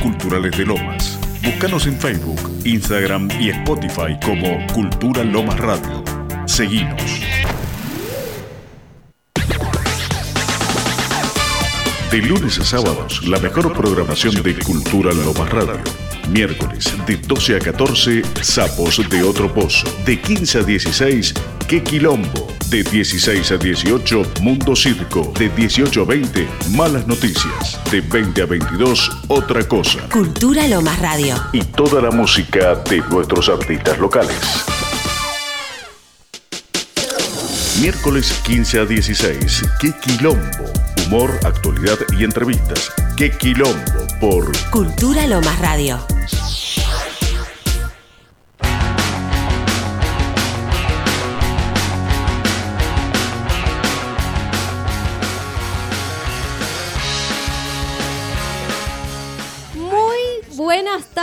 culturales de Lomas. Búscanos en Facebook, Instagram y Spotify como Cultura Lomas Radio. Seguimos. De lunes a sábados, la mejor programación de Cultura Lomas Radio. Miércoles, de 12 a 14, Sapos de Otro Pozo. De 15 a 16, Qué Quilombo. De 16 a 18, Mundo Circo. De 18 a 20, Malas Noticias. De 20 a 22, Otra Cosa. Cultura Lomas Radio. Y toda la música de nuestros artistas locales. Miércoles 15 a 16, Qué Quilombo. Humor, actualidad y entrevistas. Qué Quilombo por Cultura Lomas Radio.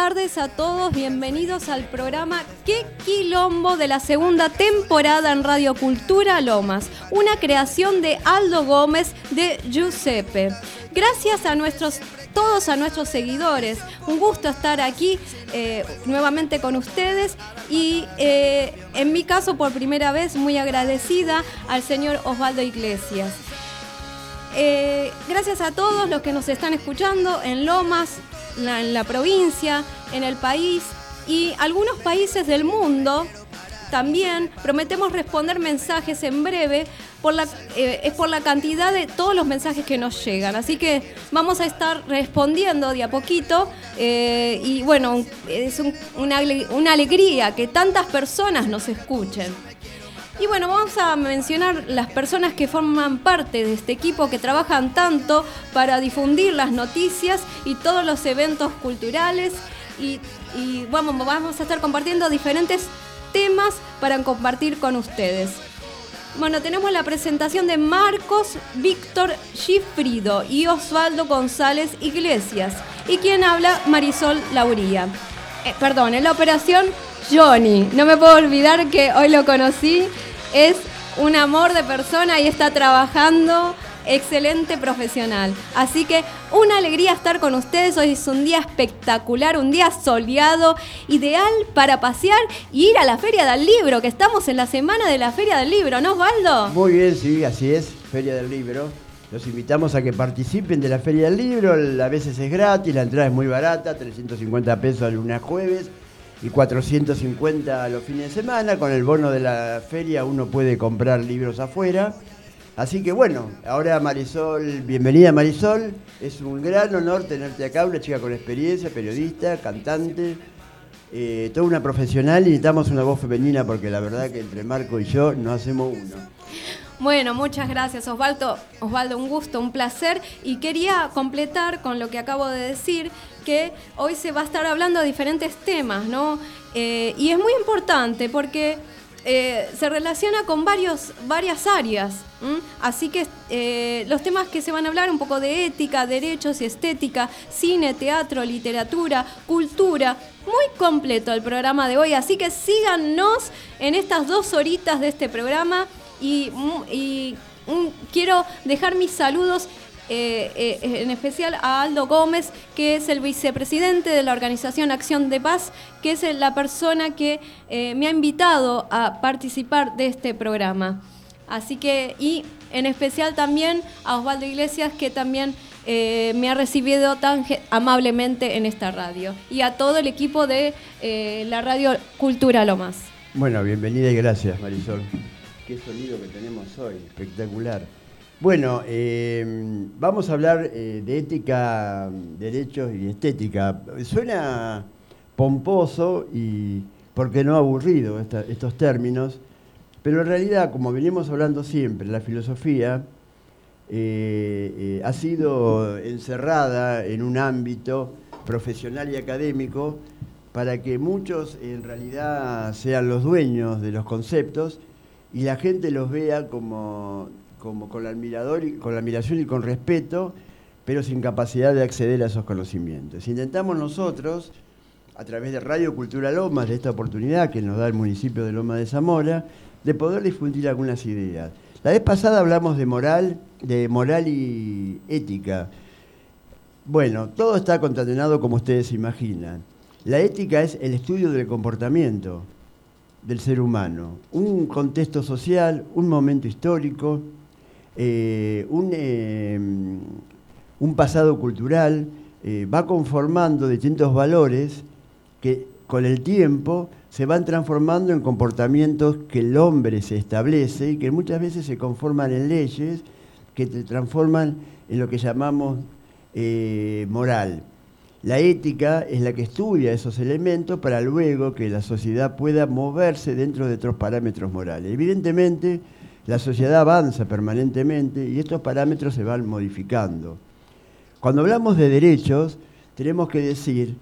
Tardes a todos, bienvenidos al programa Qué Quilombo de la segunda temporada en Radio Cultura Lomas, una creación de Aldo Gómez de Giuseppe. Gracias a nuestros todos a nuestros seguidores. Un gusto estar aquí eh, nuevamente con ustedes y eh, en mi caso por primera vez muy agradecida al señor Osvaldo Iglesias. Eh, gracias a todos los que nos están escuchando en Lomas, en la provincia, en el país y algunos países del mundo también prometemos responder mensajes en breve por la, eh, es por la cantidad de todos los mensajes que nos llegan. Así que vamos a estar respondiendo de a poquito. Eh, y bueno, es una, una alegría que tantas personas nos escuchen. Y bueno, vamos a mencionar las personas que forman parte de este equipo que trabajan tanto para difundir las noticias y todos los eventos culturales. Y, vamos, vamos a estar compartiendo diferentes temas para compartir con ustedes. Bueno, tenemos la presentación de Marcos Víctor Gifrido y Osvaldo González Iglesias. Y quien habla, Marisol Lauría. Eh, perdón, en la operación Johnny. No me puedo olvidar que hoy lo conocí es un amor de persona y está trabajando excelente profesional. Así que una alegría estar con ustedes. Hoy es un día espectacular, un día soleado, ideal para pasear y ir a la Feria del Libro, que estamos en la semana de la Feria del Libro, ¿no, Osvaldo? Muy bien, sí, así es, Feria del Libro. Los invitamos a que participen de la Feria del Libro. A veces es gratis, la entrada es muy barata, 350 pesos de lunes jueves y 450 los fines de semana. Con el bono de la feria uno puede comprar libros afuera. Así que bueno, ahora Marisol, bienvenida Marisol. Es un gran honor tenerte acá, una chica con experiencia, periodista, cantante, eh, toda una profesional y necesitamos una voz femenina porque la verdad que entre Marco y yo no hacemos uno. Bueno, muchas gracias Osvaldo. Osvaldo, un gusto, un placer. Y quería completar con lo que acabo de decir, que hoy se va a estar hablando de diferentes temas, ¿no? Eh, y es muy importante porque eh, se relaciona con varios, varias áreas. Así que eh, los temas que se van a hablar, un poco de ética, derechos y estética, cine, teatro, literatura, cultura. Muy completo el programa de hoy, así que síganos en estas dos horitas de este programa y, quiero dejar mis saludos eh, eh, en especial a Aldo Gómez, que es el vicepresidente de la organización Acción de Paz, que es la persona que eh, me ha invitado a participar de este programa. Así que, y en especial también a Osvaldo Iglesias, que también me ha recibido tan amablemente en esta radio. Y a todo el equipo de la radio Cultura Lomas. Bueno, bienvenida y gracias, Marisol. Qué sonido que tenemos hoy, espectacular. Bueno, eh, vamos a hablar eh, de ética, derechos y estética. Suena pomposo y, ¿por qué no aburrido estos términos? Pero en realidad, como venimos hablando siempre, la filosofía eh, ha sido encerrada en un ámbito profesional y académico para que muchos en realidad sean los dueños de los conceptos y la gente los vea como como con, la admiración y con respeto, pero sin capacidad de acceder a esos conocimientos. Intentamos nosotros, a través de Radio Cultura Lomas, de esta oportunidad que nos da el municipio de Loma de Zamora, de poder difundir algunas ideas. La vez pasada hablamos de moral, de moral y ética. Bueno, todo está concatenado como ustedes imaginan. La ética es el estudio del comportamiento del ser humano, un contexto social, un momento histórico, eh, un, eh, un, pasado cultural, eh, va conformando distintos valores que con el tiempo se van transformando en comportamientos que el hombre se establece y que muchas veces se conforman en leyes que se transforman en lo que llamamos moral. La ética es la que estudia esos elementos para luego que la sociedad pueda moverse dentro de otros parámetros morales. Evidentemente, la sociedad avanza permanentemente y estos parámetros se van modificando. Cuando hablamos de derechos, tenemos que decir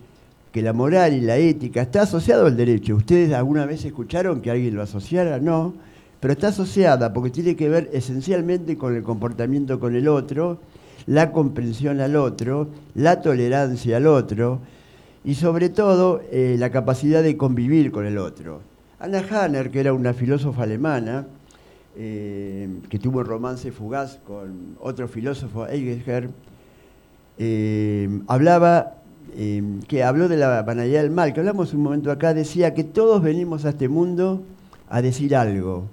que la moral y la ética está asociado al derecho. ¿Ustedes alguna vez escucharon que alguien lo asociara? No, pero está asociada porque tiene que ver esencialmente con el comportamiento con el otro la comprensión al otro, la tolerancia al otro y sobre todo eh, la capacidad de convivir con el otro. Anna Hanner, que era una filósofa alemana, eh, que tuvo un romance fugaz con otro filósofo, Heidegger, eh, hablaba, que habló de la banalidad del mal, que hablamos un momento acá, decía que todos venimos a este mundo a decir algo,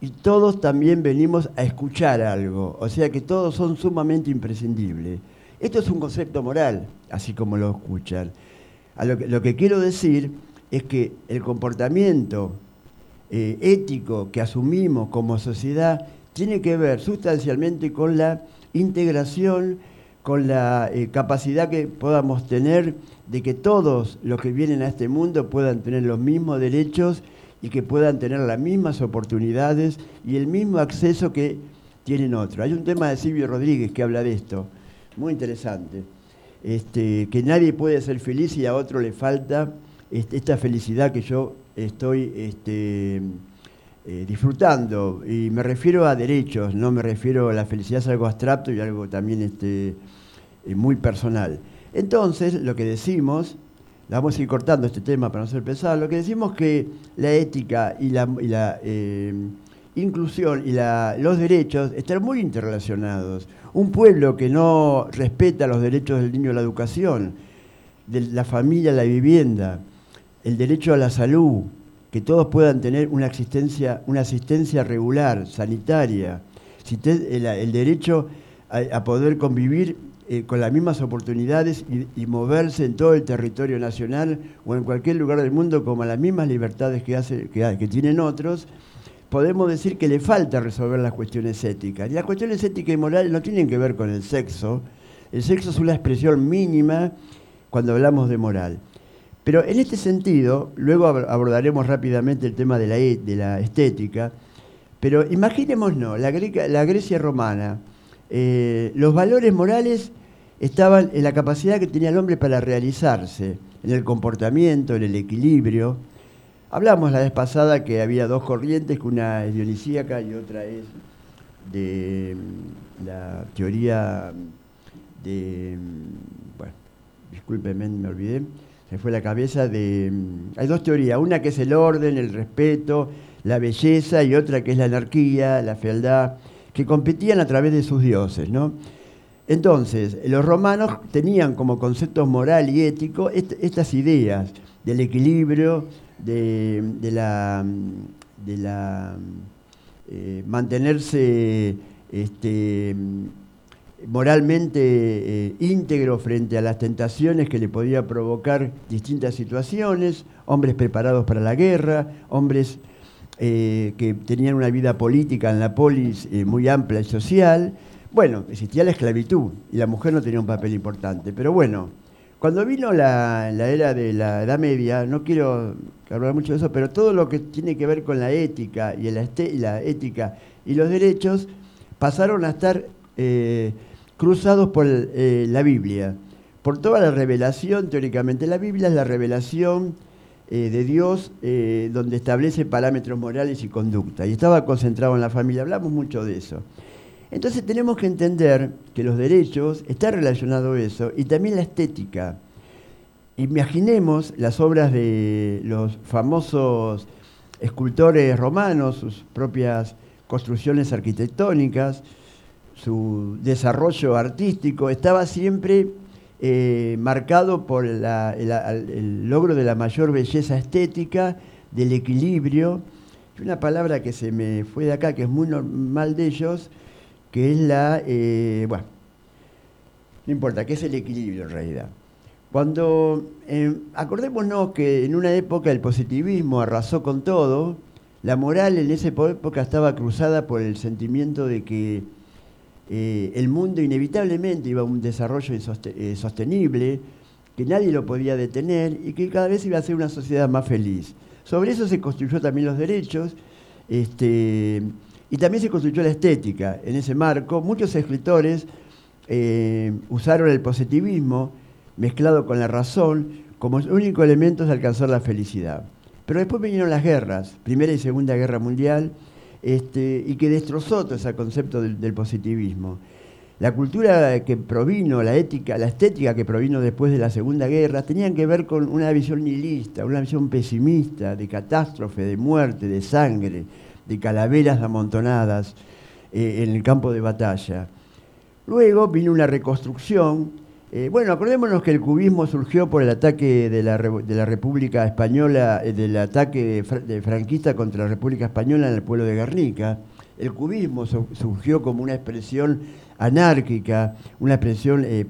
y todos también venimos a escuchar algo, o sea que todos son sumamente imprescindibles. Esto es un concepto moral, así como lo escuchan. lo, que, quiero decir es que el comportamiento eh, ético que asumimos como sociedad tiene que ver sustancialmente con la integración, con la eh, capacidad que podamos tener de que todos los que vienen a este mundo puedan tener los mismos derechos y que puedan tener las mismas oportunidades y el mismo acceso que tienen otros. Hay un tema de Silvio Rodríguez que habla de esto, muy interesante, este, que nadie puede ser feliz y a otro le falta este, esta felicidad que yo estoy este, eh, disfrutando. Y me refiero a derechos, no me refiero a la felicidad, es algo abstracto y algo también este, eh, muy personal. Entonces, lo que decimos vamos a ir cortando este tema para no ser pesado, lo que decimos que la ética y la, eh, inclusión y los derechos están muy interrelacionados. Un pueblo que no respeta los derechos del niño a la educación, de la familia la vivienda, el derecho a la salud, que todos puedan tener una asistencia, una asistencia regular, sanitaria, el, derecho a poder convivir eh, con las mismas oportunidades y, moverse en todo el territorio nacional o en cualquier lugar del mundo como las mismas libertades que, hace, que, tienen otros, podemos decir que le falta resolver las cuestiones éticas. Y las cuestiones éticas y morales no tienen que ver con el sexo. El sexo es una expresión mínima cuando hablamos de moral. Pero en este sentido, luego abordaremos rápidamente el tema de la, e, estética, pero imaginémonos, la, la Grecia romana, eh, los valores morales estaban en la capacidad que tenía el hombre para realizarse, en el comportamiento, en el equilibrio. Hablamos la vez pasada que había dos corrientes, que una es dionisíaca y otra es de mm, la teoría de, mm, bueno, discúlpenme, me olvidé, se fue la cabeza de... Mm, hay dos teorías, una que es el orden, el respeto, la belleza y otra que es la anarquía, la fealdad, que competían a través de sus dioses, ¿no? Entonces, los romanos tenían como concepto moral y ético estas ideas del equilibrio, de, la, de la eh, mantenerse este, moralmente eh, íntegro frente a las tentaciones que le podía provocar distintas situaciones, hombres preparados para la guerra, hombres eh, que tenían una vida política en la polis muy amplia y social, bueno, existía la esclavitud y la mujer no tenía un papel importante. Pero bueno, cuando vino la, era de la Edad Media, no quiero hablar mucho de eso, pero todo lo que tiene que ver con la ética y la, la ética y los derechos pasaron a estar eh, cruzados por eh, la Biblia, por toda la revelación, teóricamente. La Biblia es la revelación eh, de Dios donde establece parámetros morales y conducta. Y estaba concentrado en la familia, hablamos mucho de eso. Entonces tenemos que entender que los derechos está relacionado a eso y también la estética. Imaginemos las obras de los famosos escultores romanos, sus propias construcciones arquitectónicas, su desarrollo artístico, estaba siempre eh, marcado por el, logro de la mayor belleza estética, del equilibrio, una palabra que se me fue de acá, que es muy normal de ellos, que es la, eh, bueno, no importa, que es el equilibrio en realidad. Cuando, eh, acordémonos que en una época el positivismo arrasó con todo, la moral en esa época estaba cruzada por el sentimiento de que eh, el mundo inevitablemente iba a un desarrollo eh, sostenible, que nadie lo podía detener y que cada vez iba a ser una sociedad más feliz. Sobre eso se construyó también los derechos este, y también se construyó la estética. En ese marco, muchos escritores eh, usaron el positivismo mezclado con la razón como único elemento de alcanzar la felicidad. Pero después vinieron las guerras, Primera y Segunda Guerra Mundial, este, y que destrozó todo ese concepto del, positivismo. La cultura que provino, la ética, la estética que provino después de la Segunda Guerra, tenían que ver con una visión nihilista, una visión pesimista, de catástrofe, de muerte, de sangre, de calaveras amontonadas eh, en el campo de batalla. Luego vino una reconstrucción eh, bueno, acordémonos que el cubismo surgió por el ataque de la, República Española, eh, del ataque de franquista contra la República Española en el pueblo de Guernica. El cubismo surgió como una expresión anárquica, una expresión eh,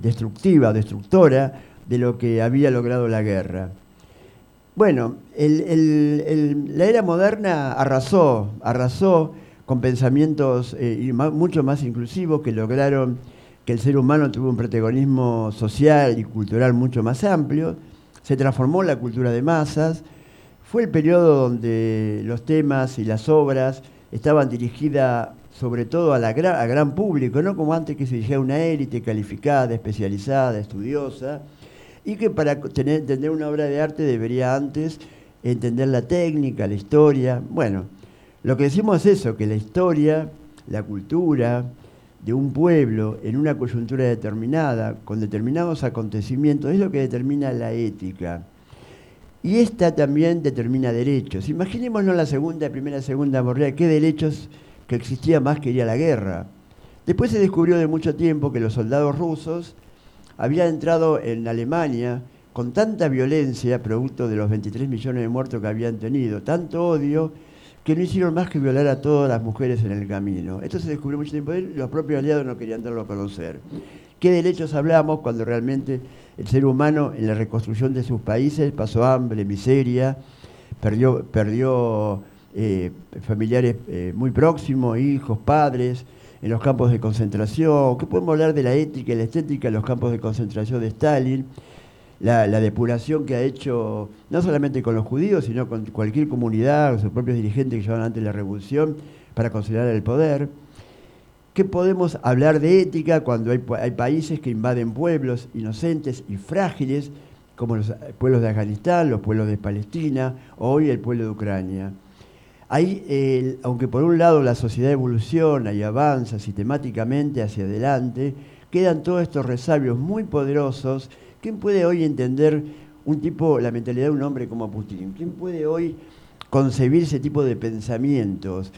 destructiva, destructora de lo que había logrado la guerra. Bueno, la era moderna arrasó, arrasó con pensamientos mucho más inclusivos que lograron que el ser humano tuvo un protagonismo social y cultural mucho más amplio, se transformó la cultura de masas, fue el periodo donde los temas y las obras estaban dirigidas sobre todo a, la, gran público, no como antes que se dirigía una élite calificada, especializada, estudiosa, y que para entender una obra de arte debería antes entender la técnica, la historia. Bueno, lo que decimos es eso, que la historia, la cultura, de un pueblo en una coyuntura determinada, con determinados acontecimientos, es lo que determina la ética. Y esta también determina derechos. Imaginémonos la segunda, primera, segunda morrea, qué derechos que existía más que ir a la guerra. Después se descubrió de mucho tiempo que los soldados rusos habían entrado en Alemania con tanta violencia, producto de los 23 millones de muertos que habían tenido, tanto odio, que no hicieron más que violar a todas las mujeres en el camino. Esto se descubrió mucho tiempo después, los propios aliados no querían darlo a conocer. ¿Qué derechos hablamos cuando realmente el ser humano en la reconstrucción de sus países pasó hambre, miseria, perdió, perdió eh, familiares eh, muy próximos, hijos, padres, en los campos de concentración? ¿Qué podemos hablar de la ética y la estética en los campos de concentración de Stalin? La, depuración que ha hecho, no solamente con los judíos, sino con cualquier comunidad, sus propios dirigentes que llevan antes la revolución, para considerar el poder. ¿Qué podemos hablar de ética cuando hay, hay, países que invaden pueblos inocentes y frágiles, como los pueblos de Afganistán, los pueblos de Palestina, o hoy el pueblo de Ucrania? Ahí, aunque por un lado la sociedad evoluciona y avanza sistemáticamente hacia adelante, quedan todos estos resabios muy poderosos ¿Quién puede hoy entender un tipo, la mentalidad de un hombre como Putin? ¿Quién puede hoy concebir ese tipo de pensamientos?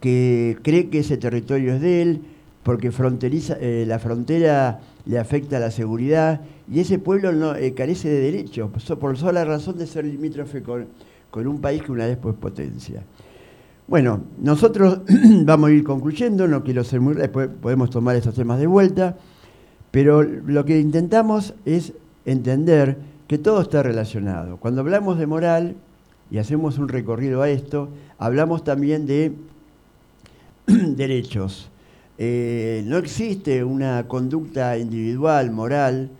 Que cree que ese territorio es de él, porque fronteriza, eh, la frontera le afecta a la seguridad y ese pueblo eh, carece de derechos, por sola razón de ser limítrofe con, con un país que una vez fue potencia. Bueno, nosotros vamos a ir concluyendo, no quiero ser muy... después podemos tomar estos temas de vuelta. Pero lo que intentamos es entender que todo está relacionado. Cuando hablamos de moral y hacemos un recorrido a esto, hablamos también de derechos. Eh, no existe una conducta individual, moral,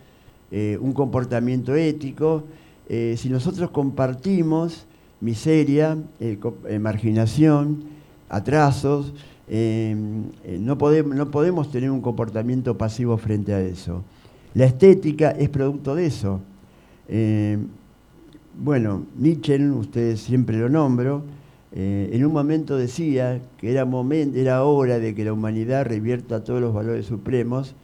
eh, un comportamiento ético, eh, si nosotros compartimos miseria, marginación, atrasos, eh, no, podemos, no podemos tener un comportamiento pasivo frente a eso. La estética es producto de eso. Em, bueno, Nietzsche, ustedes siempre lo nombro, eh, en un momento decía que era, momento, era hora de que la humanidad revierta todos los valores supremos,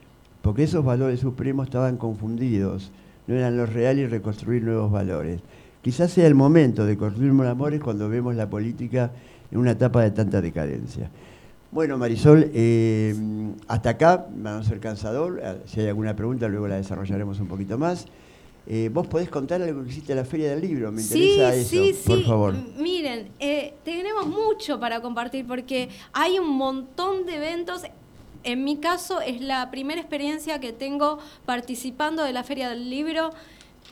porque esos valores supremos estaban confundidos, no eran los reales y reconstruir nuevos valores. Quizás sea el momento de construir amores cuando vemos la política en una etapa de tanta decadencia. Bueno, Marisol, eh, hasta acá va a ser cansador. Eh, Si hay alguna pregunta, luego la desarrollaremos un poquito más. Eh, ¿Vos podés contar algo que hiciste a la Feria del Libro? Me Sí, interesa eso, sí, por sí. favor. Miren, eh, tenemos mucho para compartir porque hay un montón de eventos. En mi caso es la primera experiencia que tengo participando de la Feria del Libro.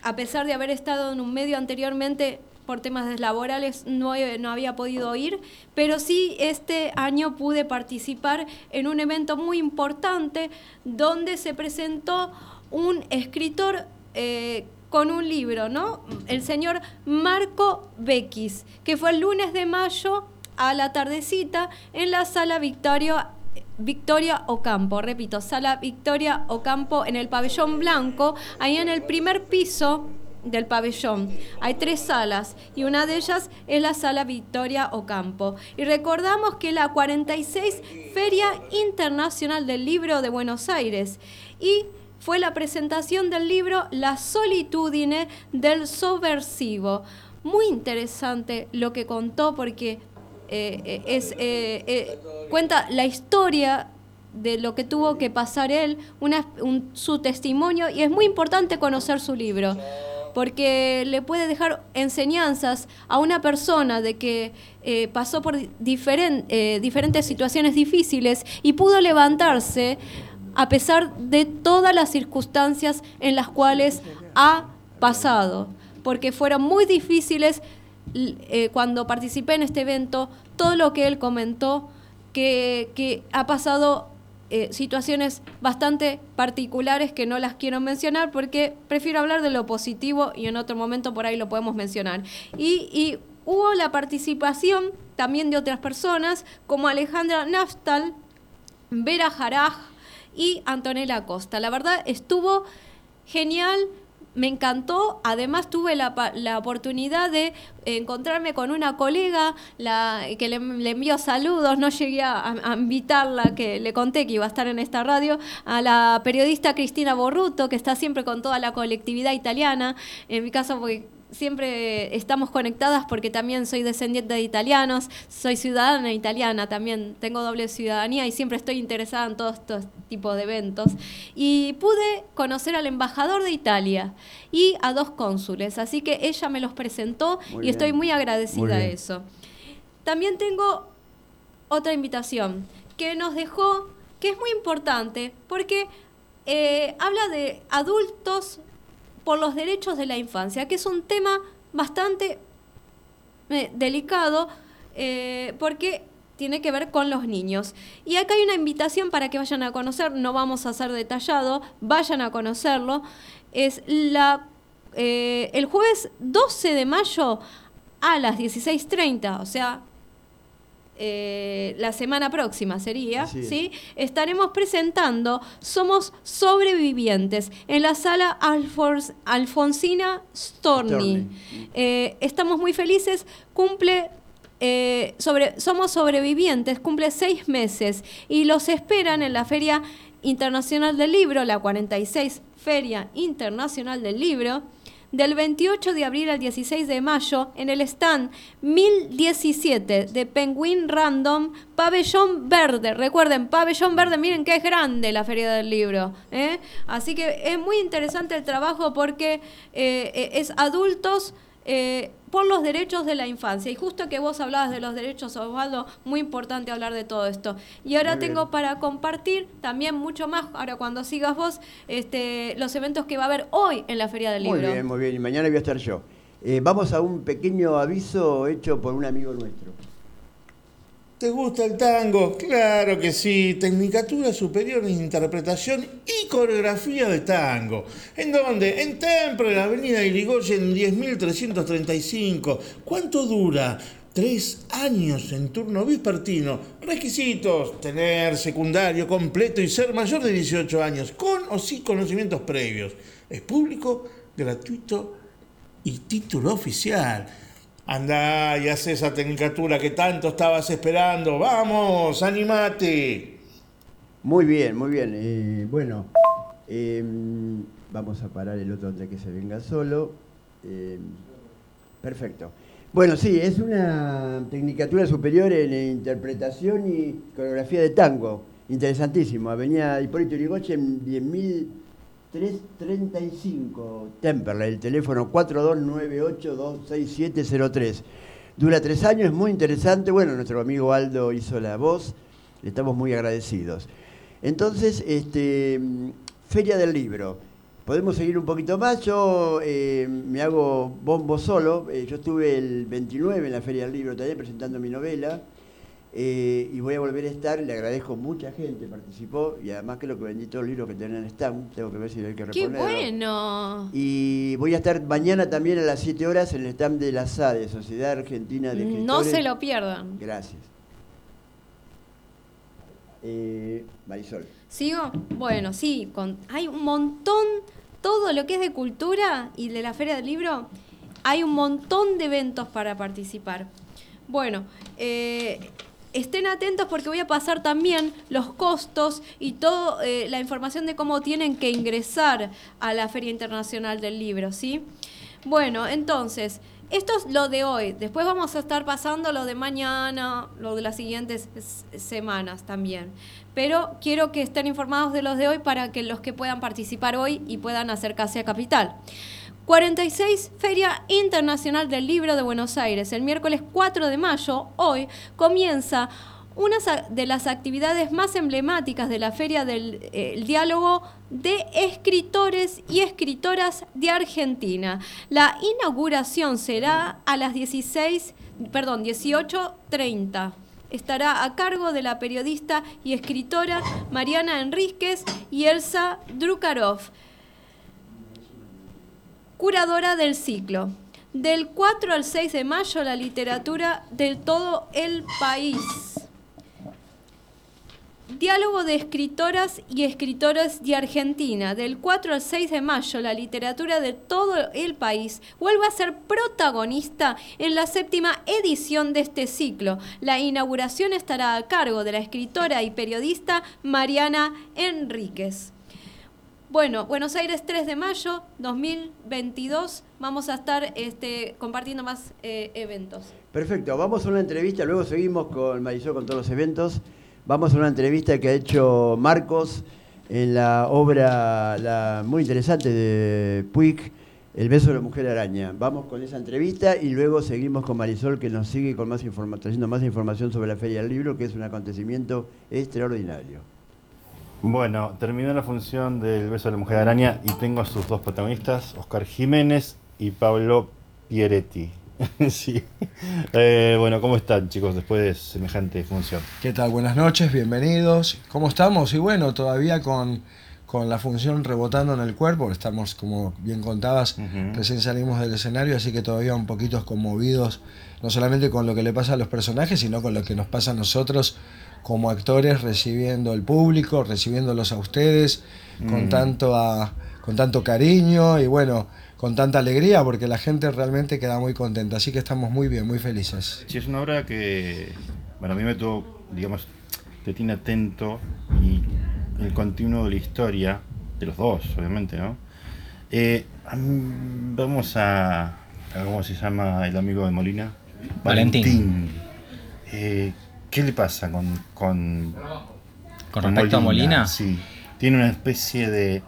A pesar de haber estado en un medio anteriormente por temas laborales, no, no había podido ir, pero sí este año pude participar en un evento muy importante donde se presentó un escritor eh, con un libro, ¿no? El señor Marco Bequis, que fue el lunes de mayo a la tardecita en la sala Victoria, Victoria Ocampo. Repito, sala Victoria Ocampo en el pabellón blanco, ahí en el primer piso del pabellón. Hay tres salas y una de ellas es la sala Victoria Ocampo. Y recordamos que la 46 Feria Internacional del Libro de Buenos Aires y fue la presentación del libro La solitudine del subversivo. Muy interesante lo que contó porque eh, es, eh, eh, cuenta la historia de lo que tuvo que pasar él, su testimonio, y es muy importante conocer su libro, porque le puede dejar enseñanzas a una persona de que eh, pasó por eh, diferentes situaciones difíciles y pudo levantarse a pesar de todas las circunstancias en las cuales ha pasado, porque fueron muy difíciles eh, cuando participé en este evento, todo lo que él comentó, que, que ha pasado eh, situaciones bastante particulares que no las quiero mencionar porque prefiero hablar de lo positivo y en otro momento por ahí lo podemos mencionar. Y, y hubo la participación también de otras personas como Alejandra Naftal, Vera Jaraj y Antonella Costa. La verdad estuvo genial, me encantó. Además tuve la, la oportunidad de encontrarme con una colega la, que le, envió saludos, no llegué a, a invitarla, que le conté que iba a estar en esta radio, a la periodista Cristina Borruto, que está siempre con toda la colectividad italiana, en mi caso porque siempre estamos conectadas porque también soy descendiente de italianos, soy ciudadana italiana, también tengo doble ciudadanía y siempre estoy interesada en todos estos tipos de eventos. Y pude conocer al embajador de Italia y a dos cónsules, así que ella me los presentó Muy y estoy muy agradecida Muy a eso. También tengo otra invitación que nos dejó, que es muy importante, porque eh, habla de adultos por los derechos de la infancia, que es un tema bastante eh, delicado eh, porque tiene que ver con los niños. Y acá hay una invitación para que vayan a conocer, no vamos a hacer detallado, vayan a conocerlo. Es la, eh, el jueves 12 de mayo a las 16.30, o sea, eh, la semana próxima sería, es. ¿sí? Estaremos presentando Somos Sobrevivientes en la sala Alfonsina Storni. Storni. Eh, estamos muy felices, cumple... eh, sobre, somos sobrevivientes, cumple seis meses y los esperan en la Feria Internacional del Libro, la 46 Feria Internacional del Libro, del 28 de abril al 16 de mayo en el stand 1017 de Penguin Random, Pabellón Verde. Recuerden, Pabellón Verde, miren que es grande la Feria del Libro. ¿eh? Así que es muy interesante el trabajo porque eh, eh, es adultos eh, por los derechos de la infancia. Y justo que vos hablabas de los derechos, Osvaldo, muy importante hablar de todo esto. Y ahora Muy tengo para compartir también mucho más, ahora cuando sigas vos, este, los eventos que va a haber hoy en la Feria del Muy Libro. bien, muy bien. Y mañana voy a estar yo. Eh, vamos a un pequeño aviso hecho por un amigo nuestro. ¿Te gusta el tango? Claro que sí. Tecnicatura Superior en Interpretación y Coreografía de Tango. ¿En dónde? En Templo, en la Avenida Irigoyen 10.335. ¿Cuánto dura? Tres años en turno vespertino. Requisitos: tener secundario completo y ser mayor de 18 años, con o sin conocimientos previos. Es público, gratuito y título oficial. Andá y haz esa tecnicatura que tanto estabas esperando. Vamos, animate. Muy bien, muy bien. Eh, bueno, eh, vamos a parar el otro antes que se venga solo. Eh, perfecto. Bueno, sí, es una tecnicatura superior en interpretación y coreografía de tango. Interesantísimo. Avenida Hipólito Yrigoyen, 10.335, Temperley, el teléfono 4298-26703. Dura tres años, es muy interesante. Bueno, nuestro amigo Aldo hizo la voz, le estamos muy agradecidos. Entonces, este, Feria del Libro. Podemos seguir un poquito más. Yo eh, me hago bombo solo. Eh, yo estuve el 29 en la Feria del Libro también presentando mi novela. Eh, y voy a volver a estar. Le agradezco mucha gente participó. Y además creo que vendí todos los libros que tenían en el stand. Tengo que ver si hay que ¡Qué reponerlo. bueno! Y voy a estar mañana también a las 7 horas en el stand de la SADE, Sociedad Argentina de Escritores. No se lo pierdan. Gracias. Eh, Marisol. ¿Sigo? Bueno, sí, con, hay un montón, todo lo que es de cultura y de la Feria del Libro, hay un montón de eventos para participar. Bueno, eh, estén atentos porque voy a pasar también los costos y toda la información de cómo tienen que ingresar a la Feria Internacional del Libro, ¿sí? Bueno, entonces, esto es lo de hoy. Después vamos a estar pasando lo de mañana, lo de las siguientes semanas también. Pero quiero que estén informados de los de hoy para que los que puedan participar hoy y puedan acercarse a Capital. 46 Feria Internacional del Libro de Buenos Aires. El miércoles 4 de mayo, hoy, comienza una de las actividades más emblemáticas de la Feria del eh, Diálogo de Escritores y Escritoras de Argentina. La inauguración será a las 16, perdón, 18.30. Estará a cargo de la periodista y escritora Mariana Enríquez y Elsa Drukarov curadora del ciclo. Del 4 al 6 de mayo, la literatura de todo el país. Diálogo de escritoras y escritores de Argentina. Del 4 al 6 de mayo, la literatura de todo el país vuelve a ser protagonista en la séptima edición de este ciclo. La inauguración estará a cargo de la escritora y periodista Mariana Enríquez. Bueno, Buenos Aires 3 de mayo 2022 vamos a estar este, compartiendo más eh, eventos. Perfecto, vamos a una entrevista, luego seguimos con Marisol con todos los eventos. Vamos a una entrevista que ha hecho Marcos en la obra muy interesante de Puig, El beso de la mujer araña. Vamos con esa entrevista y luego seguimos con Marisol que nos sigue con más trayendo más información sobre la Feria del Libro, que es un acontecimiento extraordinario. Bueno, terminó la función del beso de la mujer araña y tengo a sus dos protagonistas, Oscar Jiménez y Pablo Pieretti. sí. Eh, bueno, ¿cómo están chicos después de semejante función? ¿Qué tal? Buenas noches, bienvenidos. ¿Cómo estamos? Y bueno, todavía con, con la función rebotando en el cuerpo, estamos, como bien contabas, recién salimos del escenario, así que todavía un poquito conmovidos, no solamente con lo que le pasa a los personajes, sino con lo que nos pasa a nosotros como actores, recibiendo el público, recibiéndolos a ustedes, con, Mm. tanto a- con tanto cariño y bueno, con tanta alegría, porque la gente realmente queda muy contenta, así que estamos muy bien, muy felices. Sí, es una obra que, bueno, a mí me tuvo, digamos, te tiene atento y el continuo de la historia, de los dos, obviamente, ¿no? Eh, vamos a, a, ¿cómo se llama el amigo de Molina? Valentín. Eh, ¿Qué le pasa con, con, Con respecto a Molina. Sí, tiene una especie de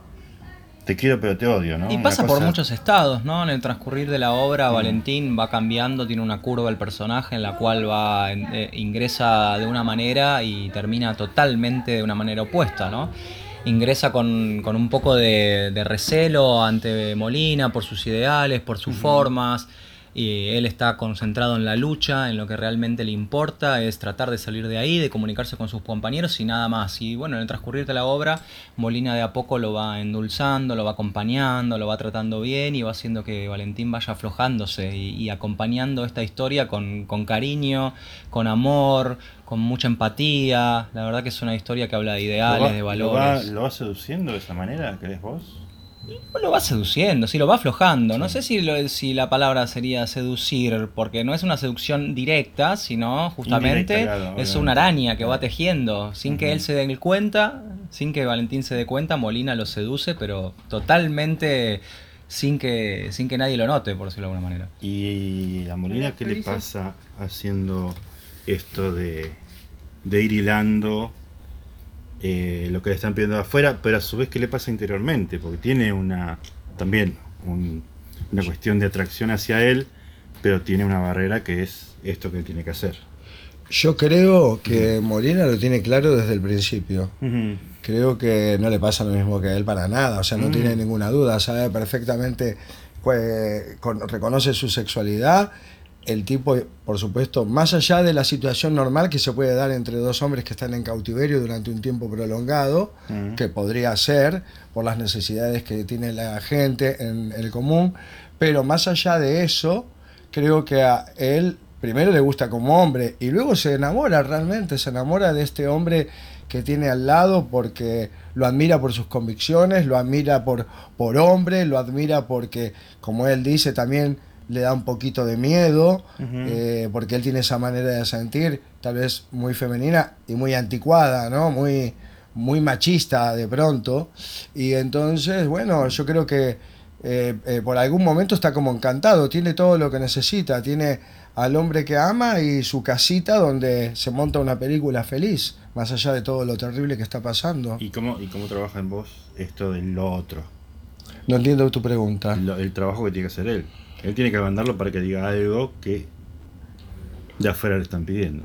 te quiero pero te odio, ¿no? Y pasa por muchos estados, ¿no? En el transcurrir de la obra, Valentín va cambiando, tiene una curva el personaje en la cual va eh, ingresa de una manera y termina totalmente de una manera opuesta, ¿no? Ingresa con, con un poco de, de recelo ante Molina por sus ideales, por sus formas. Y él está concentrado en la lucha, en lo que realmente le importa, es tratar de salir de ahí, de comunicarse con sus compañeros y nada más. Y bueno, en el transcurrir de la obra, Molina de a poco lo va endulzando, lo va acompañando, lo va tratando bien y va haciendo que Valentín vaya aflojándose y, y acompañando esta historia con, con cariño, con amor, con mucha empatía. La verdad que es una historia que habla de ¿Lo ideales, va, de lo valores. va- lo va seduciendo de esa manera, crees vos? Lo va seduciendo, sí, lo va aflojando. No sé si, lo- si la palabra sería seducir, porque no es una seducción directa, sino justamente Indirecta, claro, es una araña que va tejiendo. Sin que él se dé cuenta, sin que Valentín se dé cuenta, Molina lo seduce, pero totalmente sin que, sin que nadie lo note, por decirlo de alguna manera. ¿Y a Molina qué le pasa haciendo esto de, de ir hilando eh, lo que le están pidiendo afuera, pero a su vez qué le pasa interiormente? Porque tiene una también un- una cuestión de atracción hacia él, pero tiene una barrera que es esto que tiene que hacer. Yo creo que Molina lo tiene claro desde el principio. Creo que no le pasa lo mismo que a él para nada, o sea, no tiene ninguna duda, sabe perfectamente, pues, con- reconoce su sexualidad. El tipo, por supuesto, más allá de la situación normal que se puede dar entre dos hombres que están en cautiverio durante un tiempo prolongado, que podría ser por las necesidades que tiene la gente en el común, pero más allá de eso, creo que a él primero le gusta como hombre y luego se enamora realmente, se enamora de este hombre que tiene al lado porque lo admira por sus convicciones, lo admira por, por hombre, lo admira porque, como él dice, también le da un poquito de miedo, eh, porque él tiene esa manera de sentir, tal vez muy femenina y muy anticuada, ¿no? Muy, muy machista de pronto. Y entonces, bueno, yo creo que eh, eh, por algún momento está como encantado, tiene todo lo que necesita, tiene al hombre que ama y su casita donde se monta una película feliz, más allá de todo lo terrible que está pasando. ¿Y cómo, ¿Y cómo trabaja en vos esto de lo otro? No entiendo tu pregunta. Lo- el trabajo que tiene que hacer él. Él tiene que mandarlo para que diga algo que de afuera le están pidiendo.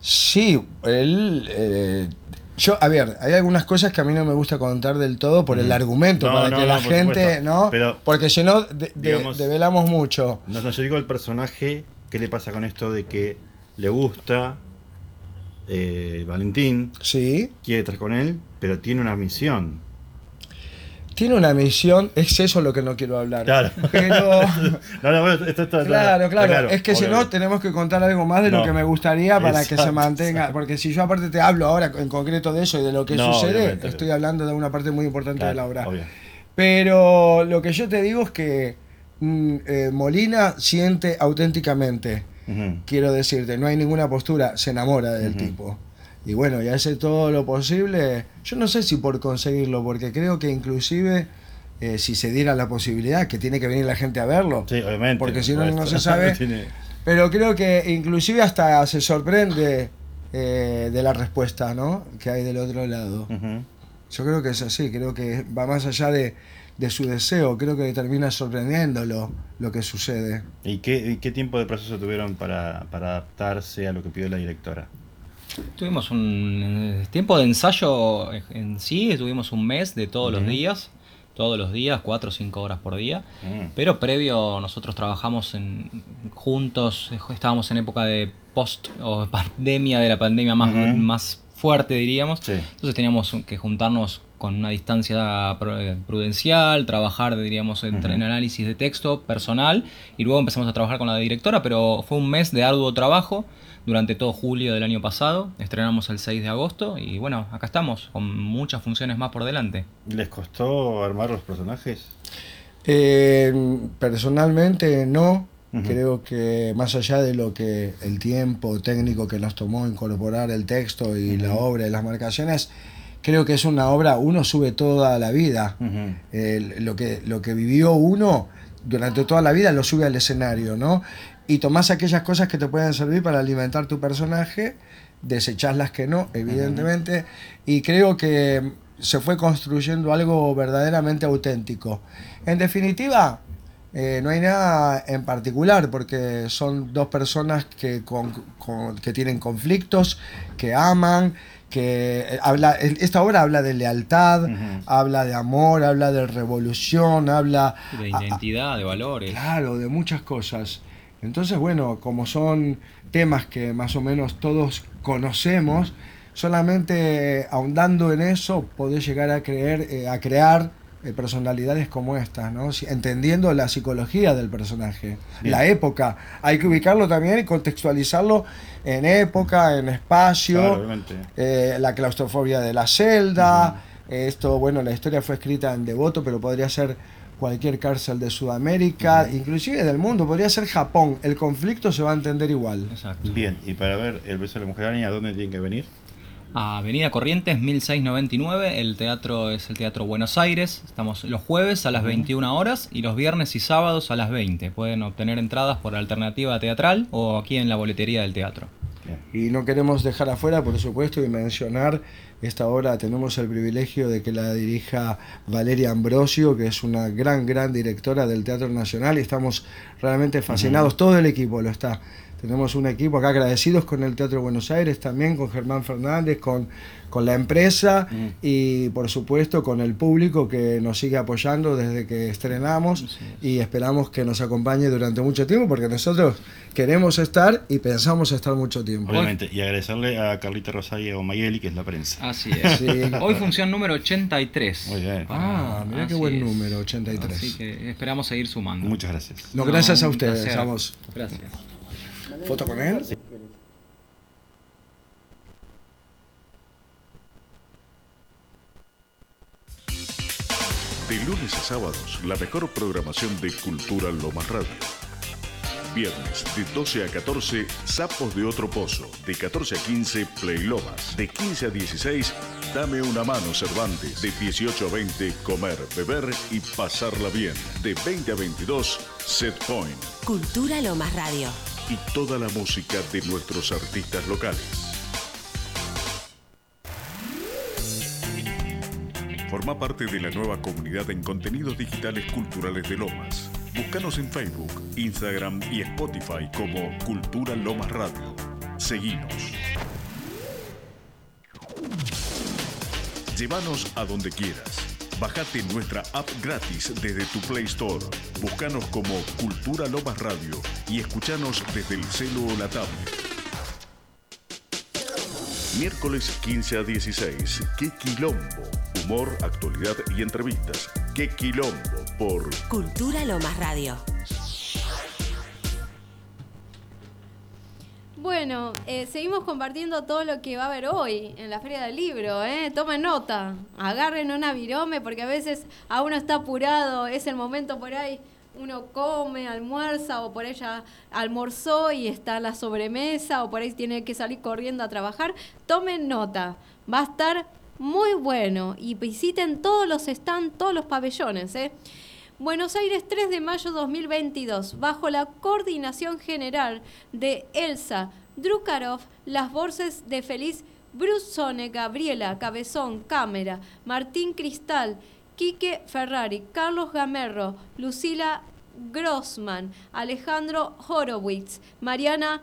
Sí, él... eh, yo, a ver, hay algunas cosas que a mí no me gusta contar del todo por el argumento, No, para no, que no, la gente, supuesto. ¿no? Pero, Porque si no, de- de- digamos- develamos mucho. No, no, yo digo el personaje, ¿qué le pasa con esto de que le gusta eh, Valentín? Sí. Quiere estar con él, pero tiene una misión. Tiene una misión, es eso lo que no quiero hablar. Claro. Pero... No, no, bueno, esto está- Claro, está claro. Es que si no, tenemos que contar algo más de lo que me gustaría para que se mantenga. exacto. Porque si yo aparte te hablo ahora en concreto de eso y de lo que No, sucede, estoy hablando de una parte muy importante de la Claro, obra. obvio. Pero lo que yo te digo es que mm, eh, Molina siente auténticamente, quiero decirte, no hay ninguna postura, se enamora del tipo. Y bueno, y hace todo lo posible, yo no sé si por conseguirlo, porque creo que inclusive eh, si se diera la posibilidad, que tiene que venir la gente a verlo, Sí, obviamente. porque si no, no se sabe. Tiene- Pero creo que inclusive hasta se sorprende eh, de la respuesta ¿no? que hay del otro lado. Ujú. Yo creo que es así, creo que va más allá de, de su deseo, creo que termina sorprendiéndolo lo que sucede. ¿Y qué, y qué tiempo de proceso tuvieron para, para adaptarse a lo que pidió la directora? Tuvimos un eh, tiempo de ensayo en sí, tuvimos un mes de todos los días, todos los días, cuatro o cinco horas por día. Mm. Pero previo nosotros trabajamos en, juntos, eh, estábamos en época de post o pandemia, de la pandemia más, más fuerte diríamos. Sí. Entonces teníamos que juntarnos con una distancia pru- prudencial, trabajar, diríamos, en análisis de texto personal y luego empezamos a trabajar con la directora, pero fue un mes de arduo trabajo durante todo julio del año pasado. Estrenamos el 6 de agosto y bueno, acá estamos con muchas funciones más por delante. ¿Les costó armar los personajes? Eh, personalmente no, creo que más allá de lo que el tiempo técnico que nos tomó incorporar el texto y la obra y las marcaciones, creo que es una obra, uno sube toda la vida. El- lo, que, lo que vivió uno durante toda la vida lo sube al escenario, ¿no? Y tomás aquellas cosas que te pueden servir para alimentar tu personaje, desechás las que no, evidentemente, y creo que se fue construyendo algo verdaderamente auténtico. En definitiva, eh, no hay nada en particular porque son dos personas que, con- con- que tienen conflictos, que aman, que eh, habla, esta obra habla de lealtad, habla de amor, habla de revolución, habla De a- a- identidad, de valores. Claro, de muchas cosas. Entonces, bueno, como son temas que más o menos todos conocemos, solamente ahondando en eso podés llegar a creer, eh, a crear eh, personalidades como estas, ¿no? Entendiendo la psicología del personaje, Bien. la época. Hay que ubicarlo también y contextualizarlo en época, en espacio, Claro, eh, la claustrofobia de la celda. eh, Esto, bueno, la historia fue escrita en Devoto, pero podría ser cualquier cárcel de Sudamérica, inclusive del mundo, podría ser Japón. El conflicto se va a entender igual. Exacto. Bien, y para ver El beso de la mujer araña, ¿a dónde tienen que venir? Avenida Corrientes 1699, el teatro es el Teatro Buenos Aires. Estamos los jueves a las 21 horas y los viernes y sábados a las 20. Pueden obtener entradas por alternativa teatral o aquí en la boletería del teatro. Y no queremos dejar afuera, por supuesto, y mencionar esta obra. Tenemos el privilegio de que la dirija Valeria Ambrosio, que es una gran, gran directora del Teatro Nacional, y estamos realmente fascinados. Todo el equipo lo está. Tenemos un equipo acá agradecidos con el Teatro Buenos Aires, también con Germán Fernández, con, con la empresa y por supuesto con el público que nos sigue apoyando desde que estrenamos y esperamos que nos acompañe durante mucho tiempo porque nosotros queremos estar y pensamos estar mucho tiempo. Obviamente, y agradecerle a Carlita Rosario Mayeli, que es la prensa. Así es. Sí. Hoy función número 83. Muy bien. Ah, mira qué Así buen es. número, 83. Así que esperamos seguir sumando. Muchas gracias. No, gracias a ustedes, vamos. Gracias. ¿Foto con él? De lunes a sábados, la mejor programación de Cultura Lomas Radio. Viernes de 12 a 14, Sapos de Otro Pozo. De 14 a 15, Play Lomas. De 15 a 16, Dame una mano Cervantes. De 18 a 20, Comer, Beber y Pasarla Bien. De 20 a 22, Set Point. Cultura Lomas Radio. Y toda la música de nuestros artistas locales. Forma parte de la nueva comunidad en contenidos digitales culturales de Lomas. Búscanos en Facebook, Instagram y Spotify como Cultura Lomas Radio. Seguinos. Llévanos a donde quieras. Bájate nuestra app gratis desde tu Play Store. Búscanos como Cultura Lomas Radio y escuchanos desde el celu o la tablet. Miércoles 15 a 16, ¡Qué quilombo! Humor, actualidad y entrevistas. ¡Qué quilombo! Por Cultura Lomas Radio. Bueno, eh, seguimos compartiendo todo lo que va a haber hoy en la Feria del Libro. ¿eh? Tomen nota, agarren una virome porque a veces a uno está apurado, es el momento por ahí, uno come, almuerza o por ella almorzó y está la sobremesa o por ahí tiene que salir corriendo a trabajar. Tomen nota, va a estar muy bueno y visiten todos los stands, todos los pabellones. ¿eh? Buenos Aires 3 de mayo 2022, bajo la coordinación general de Elsa Drukarov, las voces de Feliz Brusone, Gabriela Cabezón, Cámara, Martín Cristal, Quique Ferrari, Carlos Gamerro, Lucila Grossman, Alejandro Horowitz, Mariana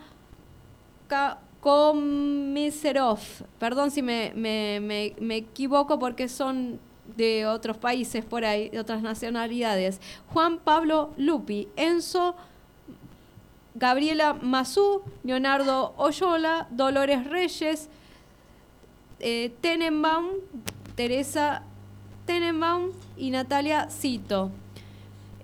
Komiserov. Perdón si me, me- me- me equivoco porque son de otros países por ahí, de otras nacionalidades. Juan Pablo Lupi, Enzo Gabriela Mazú, Leonardo Oyola, Dolores Reyes, eh, Tenenbaum, Teresa Tenenbaum y Natalia Cito.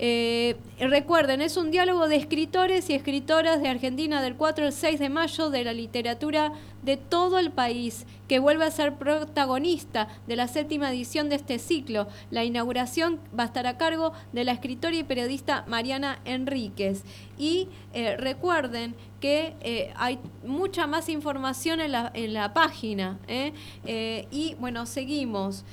Eh, recuerden, es un diálogo de escritores y escritoras de Argentina del 4 al 6 de mayo de la literatura de todo el país, que vuelve a ser protagonista de la séptima edición de este ciclo. La inauguración va a estar a cargo de la escritora y periodista Mariana Enríquez. Y eh, recuerden que eh, hay mucha más información en la, en la página. ¿eh? Eh, y bueno, seguimos.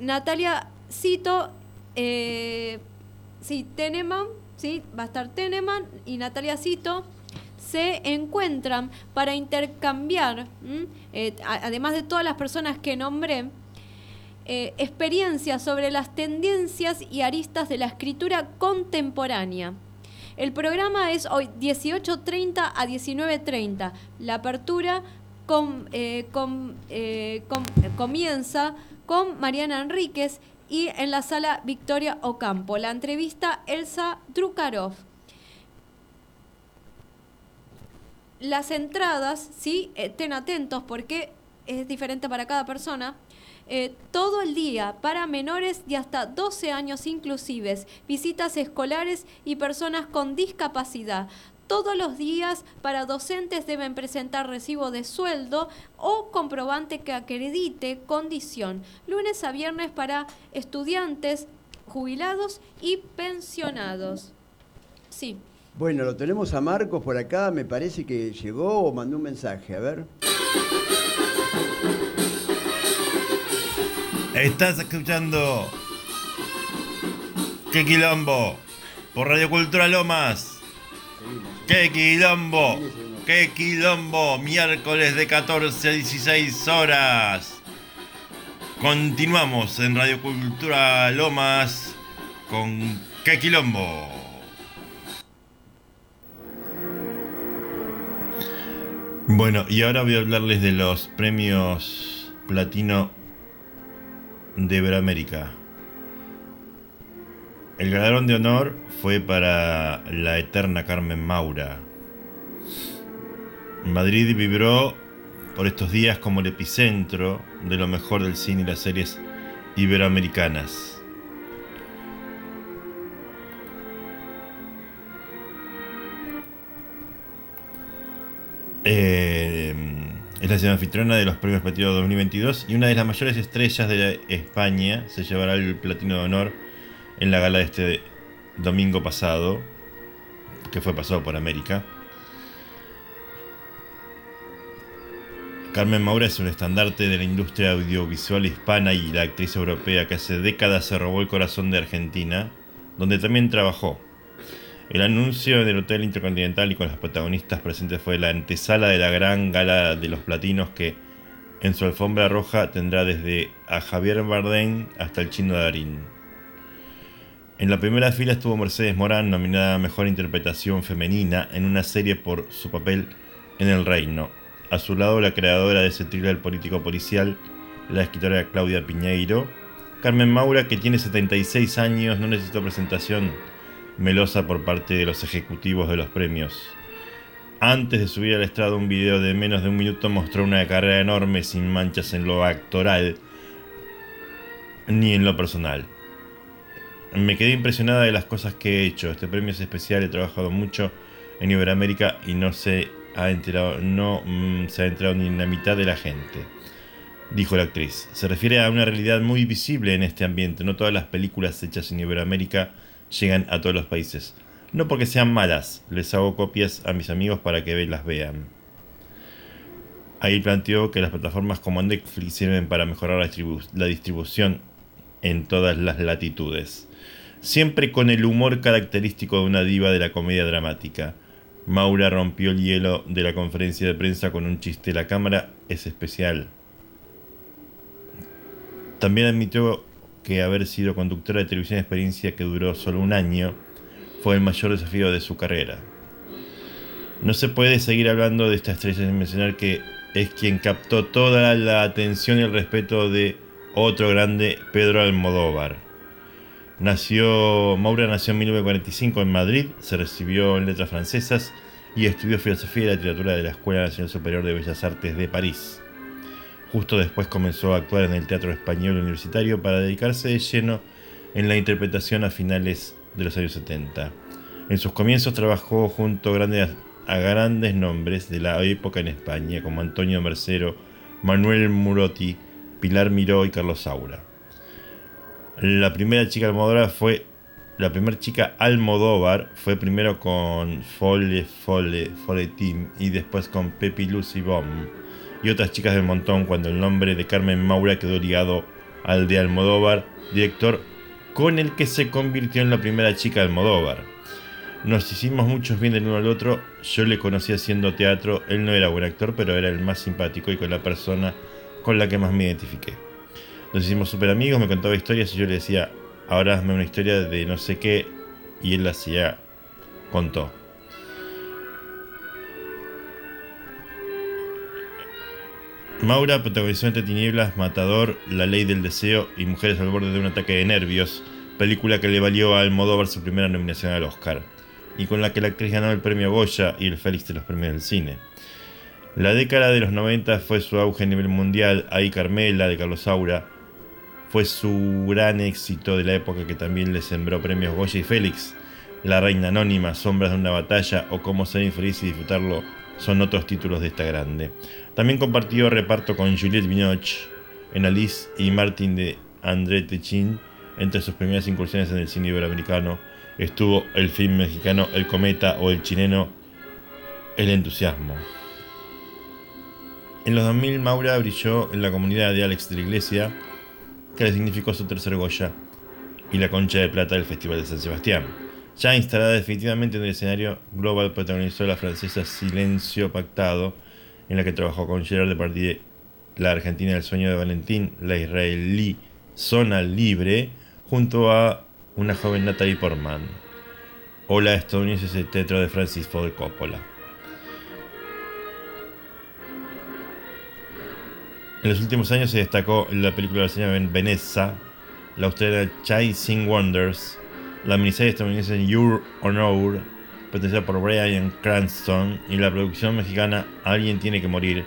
Natalia Cito, sí, Teneman, sí, va a estar Teneman y Natalia Cito se encuentran para intercambiar. Eh, además de todas las personas que nombré, eh, experiencias sobre las tendencias y aristas de la escritura contemporánea. El programa es hoy 18.30 a 19.30. La apertura com- eh, com- com- comienza con Mariana Enríquez y en la sala Victoria Ocampo. La entrevista Elsa Drukarov. Las entradas, sí, estén atentos porque es diferente para cada persona. Eh, todo el día para menores de hasta 12 años inclusives, visitas escolares y personas con discapacidad. Todos los días para docentes deben presentar recibo de sueldo o comprobante que acredite condición. Lunes a viernes para estudiantes, jubilados y pensionados. Sí. Bueno, lo tenemos a Marcos por acá, me parece que llegó o mandó un mensaje, a ver. Estás escuchando ¡Qué quilombo! Por Radio Cultura Lomas. ¡Qué quilombo! ¡Qué quilombo! Miércoles de 14 a 16 horas. Continuamos en Radio Cultura Lomas con ¡Qué quilombo! Bueno, y ahora voy a hablarles de los premios Platino de Iberoamérica. El galardón de honor fue para la eterna Carmen Maura. Madrid vibró por estos días como el epicentro de lo mejor del cine y las series iberoamericanas. Eh, es la ciudad anfitriona de los premios Platino 2022 y una de las mayores estrellas de España se llevará el platino de honor en la gala de este domingo pasado, que fue pasado por América. Carmen Maura es un estandarte de la industria audiovisual hispana y la actriz europea que hace décadas se robó el corazón de Argentina, donde también trabajó. El anuncio del Hotel Intercontinental y con los protagonistas presentes fue la antesala de la gran gala de los platinos que en su alfombra roja tendrá desde a Javier Bardem hasta el chino Darín. En la primera fila estuvo Mercedes Morán, nominada a Mejor Interpretación Femenina en una serie por su papel en El Reino. A su lado la creadora de ese thriller político policial, la escritora Claudia Piñeiro. Carmen Maura, que tiene 76 años, no necesitó presentación melosa por parte de los ejecutivos de los premios. Antes de subir al estrado un video de menos de un minuto mostró una carrera enorme sin manchas en lo actoral ni en lo personal. Me quedé impresionada de las cosas que he hecho. Este premio es especial, he trabajado mucho en Iberoamérica y no se ha enterado, no mm, se ha enterado ni en la mitad de la gente. Dijo la actriz. Se refiere a una realidad muy visible en este ambiente. No todas las películas hechas en Iberoamérica llegan a todos los países. No porque sean malas, les hago copias a mis amigos para que las vean. Ahí planteó que las plataformas como Netflix sirven para mejorar la, distribución en todas las latitudes. Siempre con el humor característico de una diva de la comedia dramática. Maura rompió el hielo de la conferencia de prensa con un chiste. La cámara es especial. También admitió que haber sido conductora de televisión experiencia que duró solo un año fue el mayor desafío de su carrera. No se puede seguir hablando de esta estrella sin mencionar que es quien captó toda la atención y el respeto de otro grande, Pedro Almodóvar. Nació, Maura nació en 1945 en Madrid, se recibió en letras francesas y estudió filosofía y literatura de la Escuela Nacional Superior de Bellas Artes de París. Justo después comenzó a actuar en el Teatro Español Universitario para dedicarse de lleno en la interpretación a finales de los años 70. En sus comienzos trabajó junto a grandes nombres de la época en España, como Antonio Mercero, Manuel Murotti, Pilar Miró y Carlos Saura. La primera chica Almodóvar fue primero con Fole Fole Fole Team y después con Pepi Lucy Bomb y otras chicas del montón cuando el nombre de Carmen Maura quedó ligado al de Almodóvar, director con el que se convirtió en la primera chica de Almodóvar. Nos hicimos muchos bien del uno al otro, yo le conocí haciendo teatro, él no era buen actor, pero era el más simpático y con la persona con la que más me identifiqué. Nos hicimos súper amigos, me contaba historias y yo le decía, ahora hazme una historia de no sé qué, y él la hacía, contó. Maura protagonizó Entre Tinieblas, Matador, La Ley del Deseo y Mujeres al borde de un ataque de nervios, película que le valió a Almodóvar su primera nominación al Oscar, y con la que la actriz ganó el premio Goya y el Félix de los premios del cine. La década de los 90 fue su auge a nivel mundial, ahí Carmela de Carlos Saura fue su gran éxito de la época que también le sembró premios Goya y Félix. La Reina Anónima, Sombras de una Batalla o Cómo ser infeliz y disfrutarlo son otros títulos de esta grande. También compartió reparto con Juliette Binoche en Alice y Martin de André Techin. Entre sus primeras incursiones en el cine iberoamericano estuvo el film mexicano El Cometa o el chileno El Entusiasmo. En los 2000 Maura brilló en la comunidad de Alex de la Iglesia, que le significó su tercer Goya y la concha de plata del Festival de San Sebastián. Ya instalada definitivamente en el escenario global, protagonizó la francesa Silencio Pactado, en la que trabajó con Gerard Depardieu, la argentina El sueño de Valentín, la israelí Zona Libre, junto a una joven Natalie Portman, o la estadounidense teatro de Francis Ford Coppola. En los últimos años se destacó la película de la señora Veneza, la australiana Chasing Wonders, la miniserie estadounidense Your Honor, protegida por Brian Cranston, y la producción mexicana Alguien tiene que morir.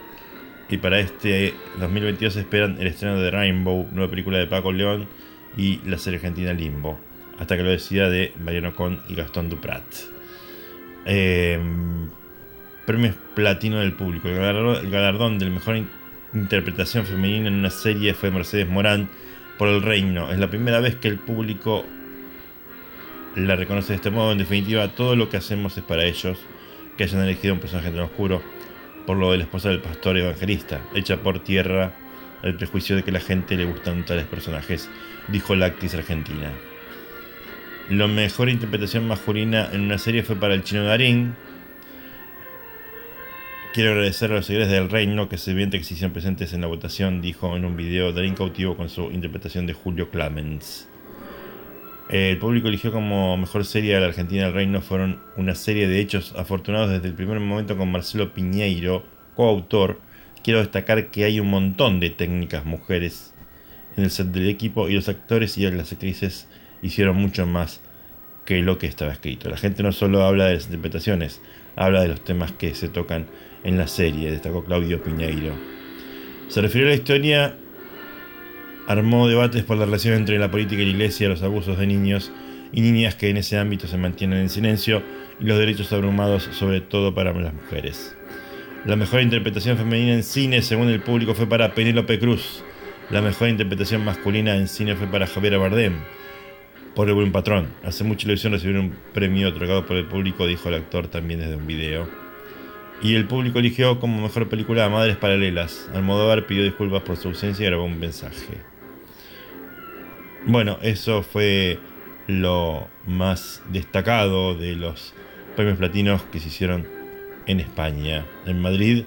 Y para este 2022 esperan el estreno de Rainbow, nueva película de Paco León, y la serie argentina Limbo, hasta que lo decida de Mariano Con y Gastón Duprat. Em, premios Platino del Público. El galardón, el galardón del mejor interpretación femenina en una serie fue Mercedes Morán por El Reino. Es la primera vez que el público la reconoce de este modo. En definitiva, todo lo que hacemos es para ellos, que hayan elegido un personaje tan oscuro por lo de la esposa del pastor evangelista, hecha por tierra el prejuicio de que la gente le gustan tales personajes, dijo la actriz argentina. La mejor interpretación masculina en una serie fue para el chino Darín, Quiero agradecer a los seguidores del reino que se que se hicieron presentes en la votación, dijo en un video Darín Cautivo con su interpretación de Julio Clemens. El público eligió como mejor serie de la Argentina del Reino fueron una serie de hechos afortunados desde el primer momento con Marcelo Piñeiro, coautor. Quiero destacar que hay un montón de técnicas mujeres en el set del equipo y los actores y las actrices hicieron mucho más que lo que estaba escrito. La gente no solo habla de las interpretaciones, habla de los temas que se tocan en la serie, destacó Claudio Piñeiro. Se refirió a la historia, armó debates por la relación entre la política y la iglesia, los abusos de niños y niñas que en ese ámbito se mantienen en silencio y los derechos abrumados, sobre todo para las mujeres. La mejor interpretación femenina en cine, según el público, fue para Penélope Cruz. La mejor interpretación masculina en cine fue para Javier Bardem, por el buen patrón. Hace mucha ilusión recibir un premio otorgado por el público, dijo el actor también desde un video y el público eligió como mejor película Madres Paralelas. Almodóvar pidió disculpas por su ausencia y grabó un mensaje. Bueno, eso fue lo más destacado de los premios platinos que se hicieron en España, en Madrid,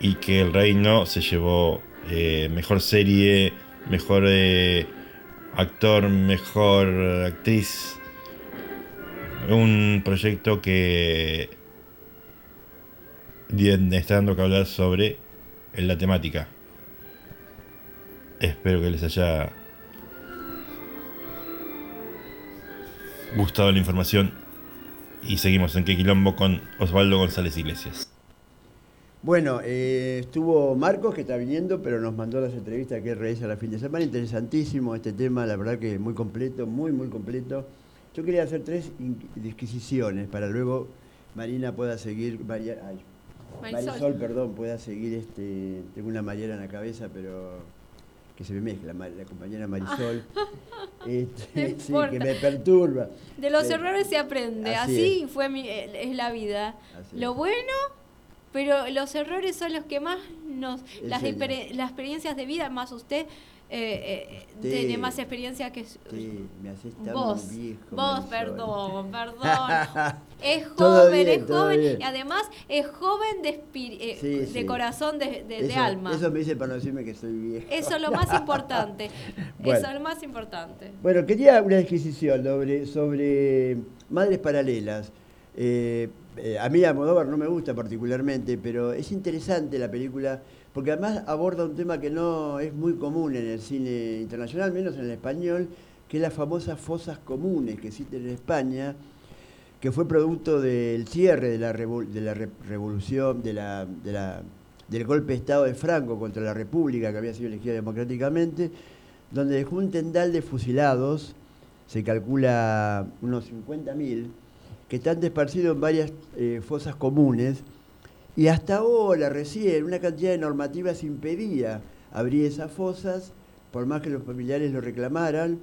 y que el Reino se llevó eh, mejor serie, mejor eh, actor, mejor actriz. Un proyecto que está dando que hablar sobre la temática. Espero que les haya gustado la información y seguimos en Que Quilombo con Osvaldo González Iglesias. Bueno, eh, estuvo Marcos que está viniendo, pero nos mandó las entrevistas que realiza la fin de semana. Interesantísimo este tema, la verdad que muy completo, muy, muy completo. Yo quería hacer tres disquisiciones para luego Marina pueda seguir. Ay, Marisol. perdón, pueda seguir, este, tengo una Mariela en la cabeza, pero que se me mezcla, la compañera Marisol, este, sí, que me perturba. De los errores se aprende, así, fue mi, eh, es la vida. Lo bueno, pero los errores son los que más nos, las, las experiencias de vida, más usted, eh, eh, tiene más experiencia que me haces vos. Viejo, vos, perdón, perdón. es joven, es joven y además es joven de, eh, de corazón, de, de, alma. Eso me dice para decirme que soy viejo. Eso es lo más importante. Eso es lo más importante. Bueno, quería una disquisición sobre, sobre madres paralelas. Eh, eh, a mí a Modóvar no me gusta particularmente, pero es interesante la película porque además aborda un tema que no es muy común en el cine internacional, menos en el español, que es las famosas fosas comunes que existen en España, que fue producto del cierre de la, revolución, del golpe de Estado de Franco contra la República, que había sido elegida democráticamente, donde dejó un tendal de fusilados, se calcula unos 50.000, que están desparcidos en varias eh, fosas comunes, y hasta ahora, recién, una cantidad de normativas impedía abrir esas fosas, por más que los familiares lo reclamaran,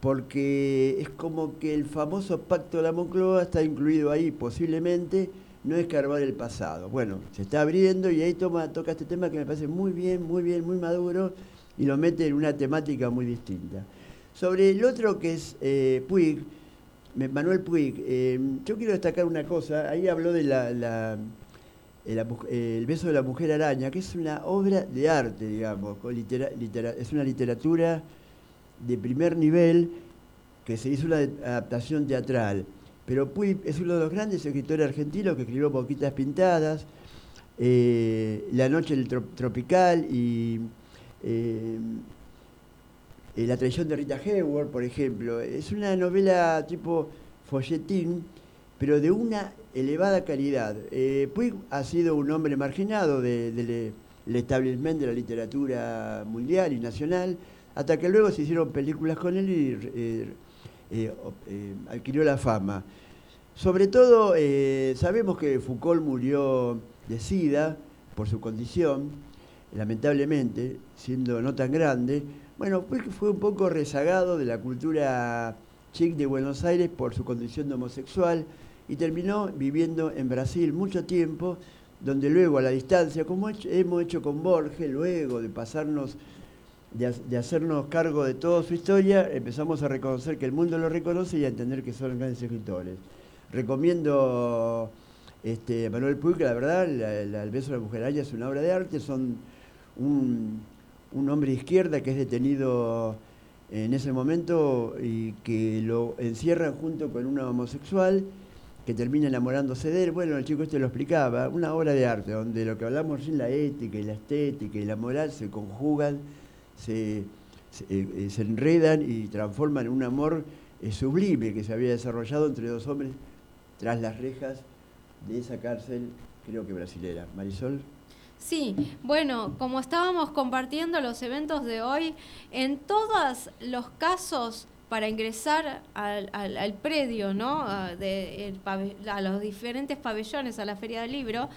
porque es como que el famoso pacto de la Moncloa está incluido ahí, posiblemente, no escarbar el pasado. Bueno, se está abriendo y ahí toca este tema que me parece muy bien, muy bien, muy maduro y lo mete en una temática muy distinta. Sobre el otro que es eh, Puig, Manuel Puig, eh, yo quiero destacar una cosa, ahí habló de la- el, el beso de la mujer araña, que es una obra de arte, digamos, es una literatura de primer nivel que se hizo una adaptación teatral. Pero Puig es uno de los grandes escritores argentinos que escribió Boquitas Pintadas, eh, La Noche del Tro- Tropical y eh, eh, La traición de Rita Hayworth, por ejemplo. Es una novela tipo folletín, pero de una elevada calidad. Eh, Puig ha sido un hombre marginado de- del del establishment de la literatura mundial y nacional, hasta que luego se hicieron películas con él y eh, eh, eh, adquirió la fama. Sobre todo, eh, sabemos que Foucault murió de SIDA por su condición, lamentablemente, siendo no tan grande. Bueno, fue, fue un poco rezagado de la cultura chic de Buenos Aires por su condición de homosexual y terminó viviendo en Brasil mucho tiempo, donde luego a la distancia, como hemos hecho con Borges, luego de pasarnos de, ha- de hacernos cargo de toda su historia, empezamos a reconocer que el mundo lo reconoce y a entender que son grandes escritores. Recomiendo este, Manuel Puig, la verdad, El beso de la mujer es una obra de arte, son un, un hombre izquierda que es detenido en ese momento y que lo encierran junto con una homosexual que termina enamorándose de él. Bueno, el chico este lo explicaba, una obra de arte donde lo que hablamos recién, la ética y la estética y la moral se conjugan, se, eh, eh, enredan y transforman en un amor eh, sublime que se había desarrollado entre dos hombres tras las rejas de esa cárcel, creo que brasilera. Marisol. Sí, bueno, como estábamos compartiendo los eventos de hoy, en todos los casos para ingresar al, al- predio, ¿no? A, de- a los diferentes pabellones, a la Feria del Libro,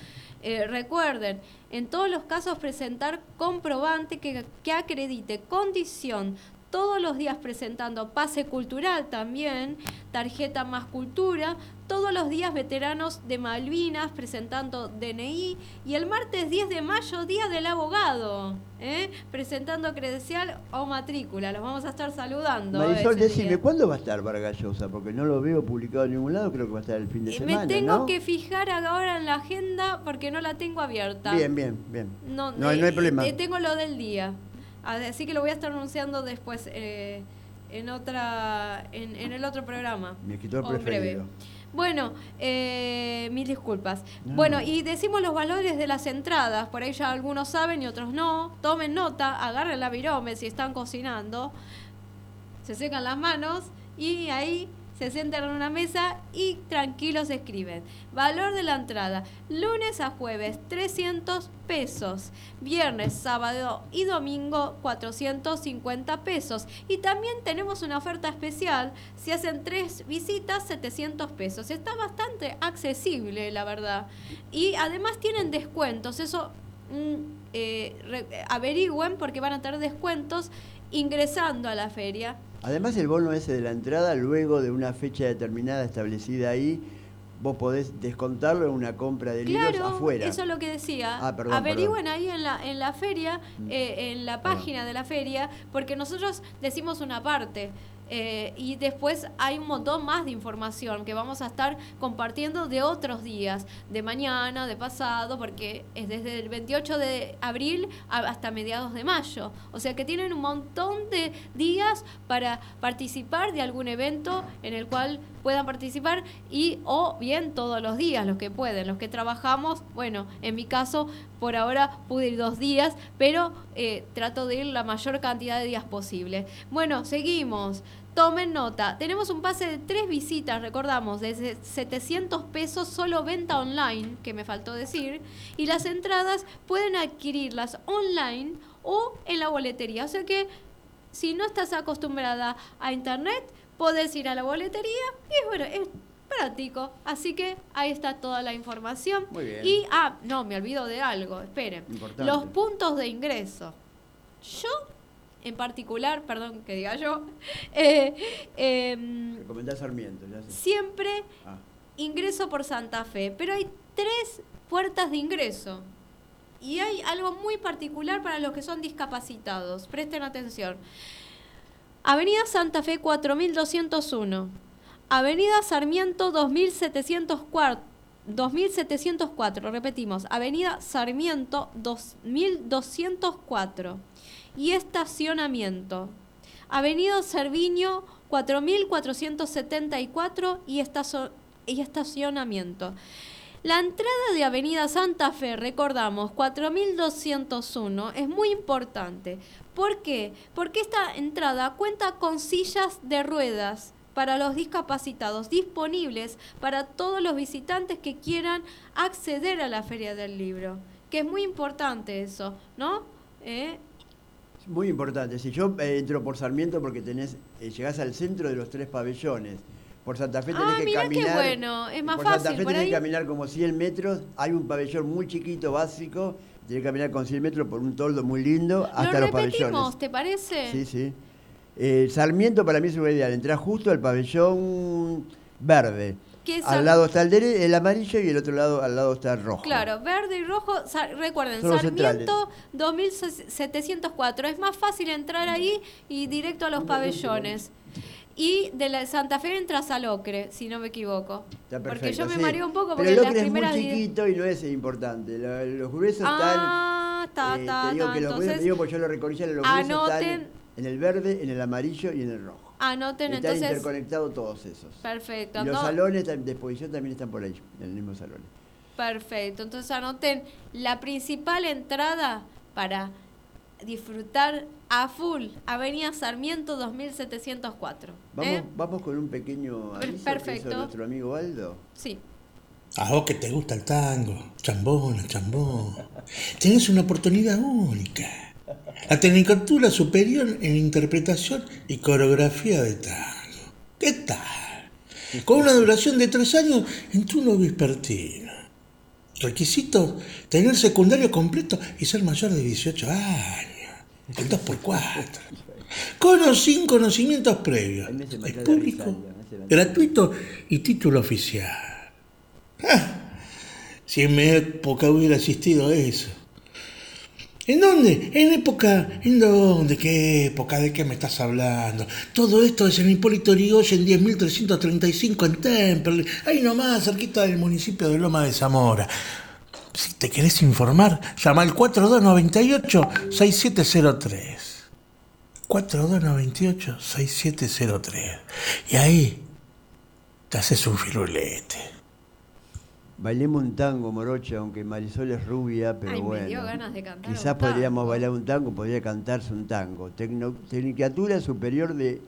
eh, recuerden, en todos los casos presentar comprobante que acredite condición, todos los días presentando pase cultural también, tarjeta más cultura, todos los días veteranos de Malvinas presentando DNI y el martes 10 de mayo, Día del Abogado, ¿eh? presentando credencial o matrícula. Los vamos a estar saludando. Marisol, decime, día. ¿cuándo va a estar Vargallosa? Porque no lo veo publicado en ningún lado, creo que va a estar el fin de Eh, semana, Me tengo ¿no? que fijar ahora en la agenda porque no la tengo abierta. Bien, bien, bien. No, no, eh, no hay problema. eh, tengo lo del día. Así que lo voy a estar anunciando después eh, en otra en, en el otro programa. Mi escritor o en breve. preferido. Bueno, eh, mil disculpas. No. Bueno, y decimos los valores de las entradas. Por ahí ya algunos saben y otros no. Tomen nota, agarren la virome si están cocinando. Se secan las manos y ahí se sientan en una mesa y tranquilos escriben. Valor de la entrada, lunes a jueves 300 pesos, viernes, sábado y domingo 450 pesos. Y también tenemos una oferta especial, si hacen tres visitas 700 pesos. Está bastante accesible, la verdad. Y además tienen descuentos, eso mm, eh, averigüen porque van a tener descuentos ingresando a la feria. Además, el bono ese de la entrada, luego de una fecha determinada establecida ahí, vos podés descontarlo en una compra de libros Claro, afuera. eso es lo que decía. Ah, perdón, Averigüen ahí en la, en la feria, Mm. eh, en la página de la feria, porque nosotros decimos una parte. Eh, y después hay un montón más de información que vamos a estar compartiendo de otros días, de mañana, de pasado, porque es desde el 28 de abril hasta mediados de mayo. O sea que tienen un montón de días para participar de algún evento en el cual puedan participar y o bien todos los días, los que pueden, los que trabajamos, bueno, en mi caso por ahora pude ir dos días, pero eh, trato de ir la mayor cantidad de días posible. Bueno, seguimos. Tomen nota, tenemos un pase de tres visitas, recordamos, de se- 700 pesos solo venta online, que me faltó decir, y las entradas pueden adquirirlas online o en la boletería. O sea que si no estás acostumbrada a internet, podés ir a la boletería y es, bueno, es práctico. Así que ahí está toda la información. Muy bien. Y, ah, no, me olvido de algo, esperen. Importante. Los puntos de ingreso. Yo, en particular, perdón que diga yo, eh, Recomendás Sarmiento, ya sé. siempre Ah, ingreso por Santa Fe, pero hay tres puertas de ingreso. Y hay algo muy particular para los que son discapacitados. Presten atención. Avenida Santa Fe 4201. Avenida Sarmiento 2704. 2704, repetimos, Avenida Sarmiento 2204 y estacionamiento. Avenida Cerviño 4474 y, y estacionamiento. La entrada de Avenida Santa Fe, recordamos, 4201, es muy importante. ¿Por qué? Porque esta entrada cuenta con sillas de ruedas para los discapacitados disponibles para todos los visitantes que quieran acceder a la Feria del Libro. Que es muy importante eso, ¿no? ¿Eh? Muy importante. Si yo eh, entro por Sarmiento porque tenés, eh, llegás al centro de los tres pabellones. Por Santa Fe tenés Ah, que mirá qué caminar. bueno, es más por fácil, Santa Fe por tenés ahí- que caminar como 100 metros. Hay un pabellón muy chiquito, básico. Tenés que caminar con 100 metros por un toldo muy lindo hasta Lo los pabellones. ¿te parece? Sí, sí. Eh, Sarmiento para mí es una ideal. Entrás justo al pabellón verde. Que Al lado está el, dere- el amarillo y el otro lado al lado está el rojo. Claro, verde y rojo, recuerden, Son Sarmiento 2704. Es más fácil entrar ahí y directo a los pabellones. Y de la Santa Fe entras al Ocre, si no me equivoco. Está porque yo me sí. mareo un poco Pero porque el las Ocre es muy chiquito y no es importante. Lo- Los gruesos Ah, ta, están. eh, ta, te digo ta, que los gruesos, entonces te digo porque yo lo recorrí los gruesos anoten- están en el verde, en el amarillo y en el rojo. Anoten Están entonces. interconectados todos esos. Perfecto. Y los no- salones de exposición también están por ahí, en el mismo salón. Perfecto. Entonces anoten la principal entrada para disfrutar a full Avenida Sarmiento 2704. Vamos, ¿eh? vamos con un pequeño aviso que perfecto. hizo nuestro amigo Aldo. Sí. A vos que te gusta el tango, chambón, chambón. Tenés una oportunidad única. La Tecnicatura Superior en Interpretación y Coreografía de Tango. ¿Qué tal? Con una duración de tres años en turno vespertino. Requisitos, tener secundario completo y ser mayor de 18 años. El 2x4. Con o sin conocimientos previos. Es público, gratuito y título oficial. Ah, si en mi época hubiera existido eso. ¿En dónde? ¿En época? ¿En dónde? ¿Qué época? ¿De qué me estás hablando? Todo esto es en Hipólito Yrigoyen 10.335 en Temperley, ahí nomás, cerquita del municipio de Loma de Zamora. Si te querés informar, llama al 4298-6703. 4298-6703. Y ahí te haces un firulete. Bailemos un tango, Morocha, aunque Marisol es rubia, pero Ay, me bueno. dio ganas de cantar Quizás un podríamos tango. bailar un tango, podría cantarse un tango. Tecno- Tecnicatura Superior de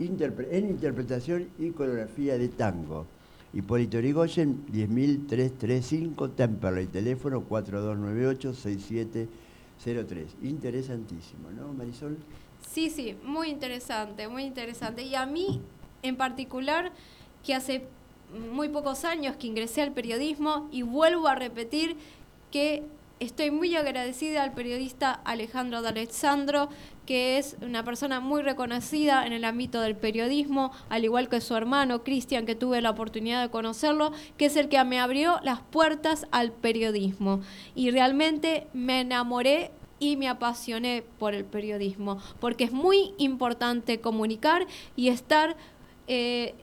interpre- en Interpretación y Coreografía de Tango. Hipólito Yrigoyen, 10.335, Temperley, teléfono 4298-6703. Interesantísimo, ¿no, Marisol? Sí, sí, muy interesante, muy interesante. Y a mí, en particular, que hace muy pocos años que ingresé al periodismo y vuelvo a repetir que estoy muy agradecida al periodista Alejandro D'Alessandro, que es una persona muy reconocida en el ámbito del periodismo, al igual que su hermano Cristian, que tuve la oportunidad de conocerlo, que es el que me abrió las puertas al periodismo. Y realmente me enamoré y me apasioné por el periodismo, porque es muy importante comunicar y estar eh,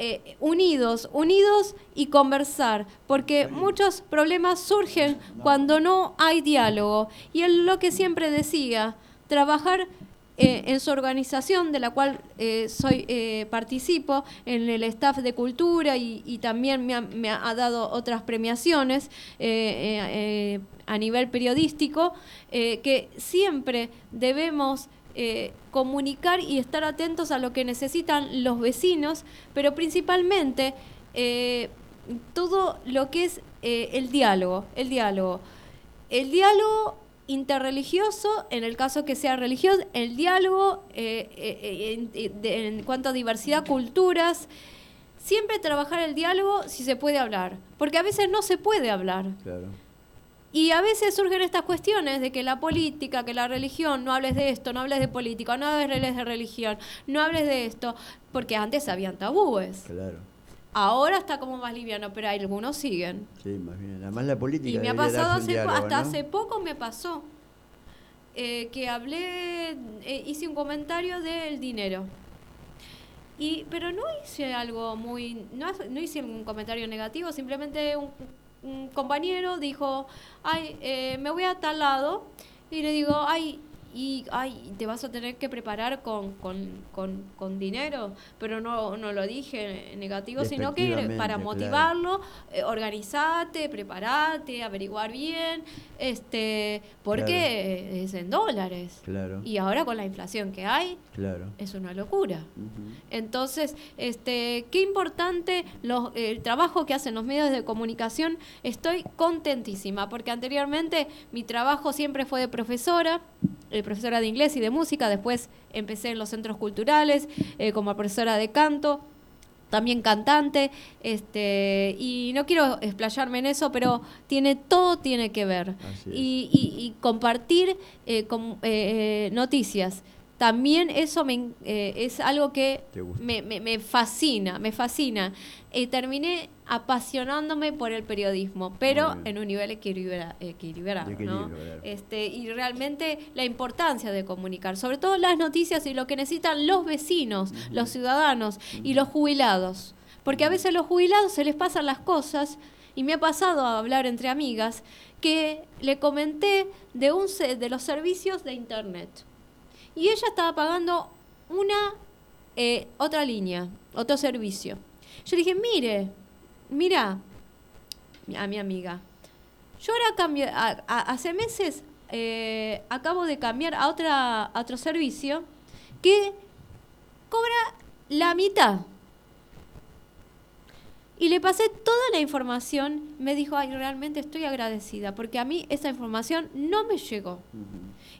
eh, unidos, unidos y conversar, porque muchos problemas surgen cuando no hay diálogo. Y él lo que siempre decía, trabajar eh, en su organización, de la cual eh, soy participo, en el staff de cultura y, y también me ha, me ha dado otras premiaciones a nivel periodístico, que siempre debemos eh, comunicar y estar atentos a lo que necesitan los vecinos, pero principalmente eh, todo lo que es eh, el diálogo, el diálogo. El diálogo interreligioso, en el caso que sea religioso, el diálogo eh, eh, en, cuanto a diversidad, culturas, siempre trabajar el diálogo si se puede hablar, porque a veces no se puede hablar. Y a veces surgen estas cuestiones de que la política, que la religión, no hables de esto, no hables de política, no hables de religión, no hables de esto, porque antes habían tabúes. Claro. Ahora está como más liviano, pero algunos siguen. Sí, más bien. Además la política. Y me ha pasado hace, diálogo, hasta ¿no? hace poco me pasó eh, que hablé, eh, hice un comentario del dinero. Y, pero no hice algo muy, no, no hice un comentario negativo, simplemente un, un compañero dijo, ay, eh, me voy a tal lado, y le digo, ay, y ay, te vas a tener que preparar con, con, con, con dinero, pero no, no lo dije negativo, sino que para claro. motivarlo, eh, organizate, preparate, averiguar bien, este, porque es en dólares. Claro. Y ahora con la inflación que hay, Claro. es una locura. Entonces, este, qué importante los- el trabajo que hacen los medios de comunicación. Estoy contentísima porque anteriormente mi trabajo siempre fue de profesora, eh, profesora de inglés y de música. Después empecé en los centros culturales eh, como profesora de canto. También cantante, este, y no quiero explayarme en eso, pero tiene todo tiene que ver. Y, y- y compartir eh, com- eh, eh, noticias. También eso me, eh, es algo que me, me- me fascina, me fascina. Eh, terminé apasionándome por el periodismo, pero en un nivel equilibra- equilibrado. ¿no? este, y realmente la importancia de comunicar, sobre todo las noticias y lo que necesitan los vecinos, los ciudadanos y los jubilados. Porque a veces a los jubilados se les pasan las cosas, y me ha pasado a hablar entre amigas, que le comenté de, un, de los servicios de Internet. Y ella estaba pagando una eh, otra línea, otro servicio. Yo le dije, mire, mira, a mi amiga, yo ahora a- hace meses eh, acabo de cambiar a, otra, a otro servicio que cobra la mitad. Y le pasé toda la información, me dijo, ay, realmente estoy agradecida, porque a mí esa información no me llegó.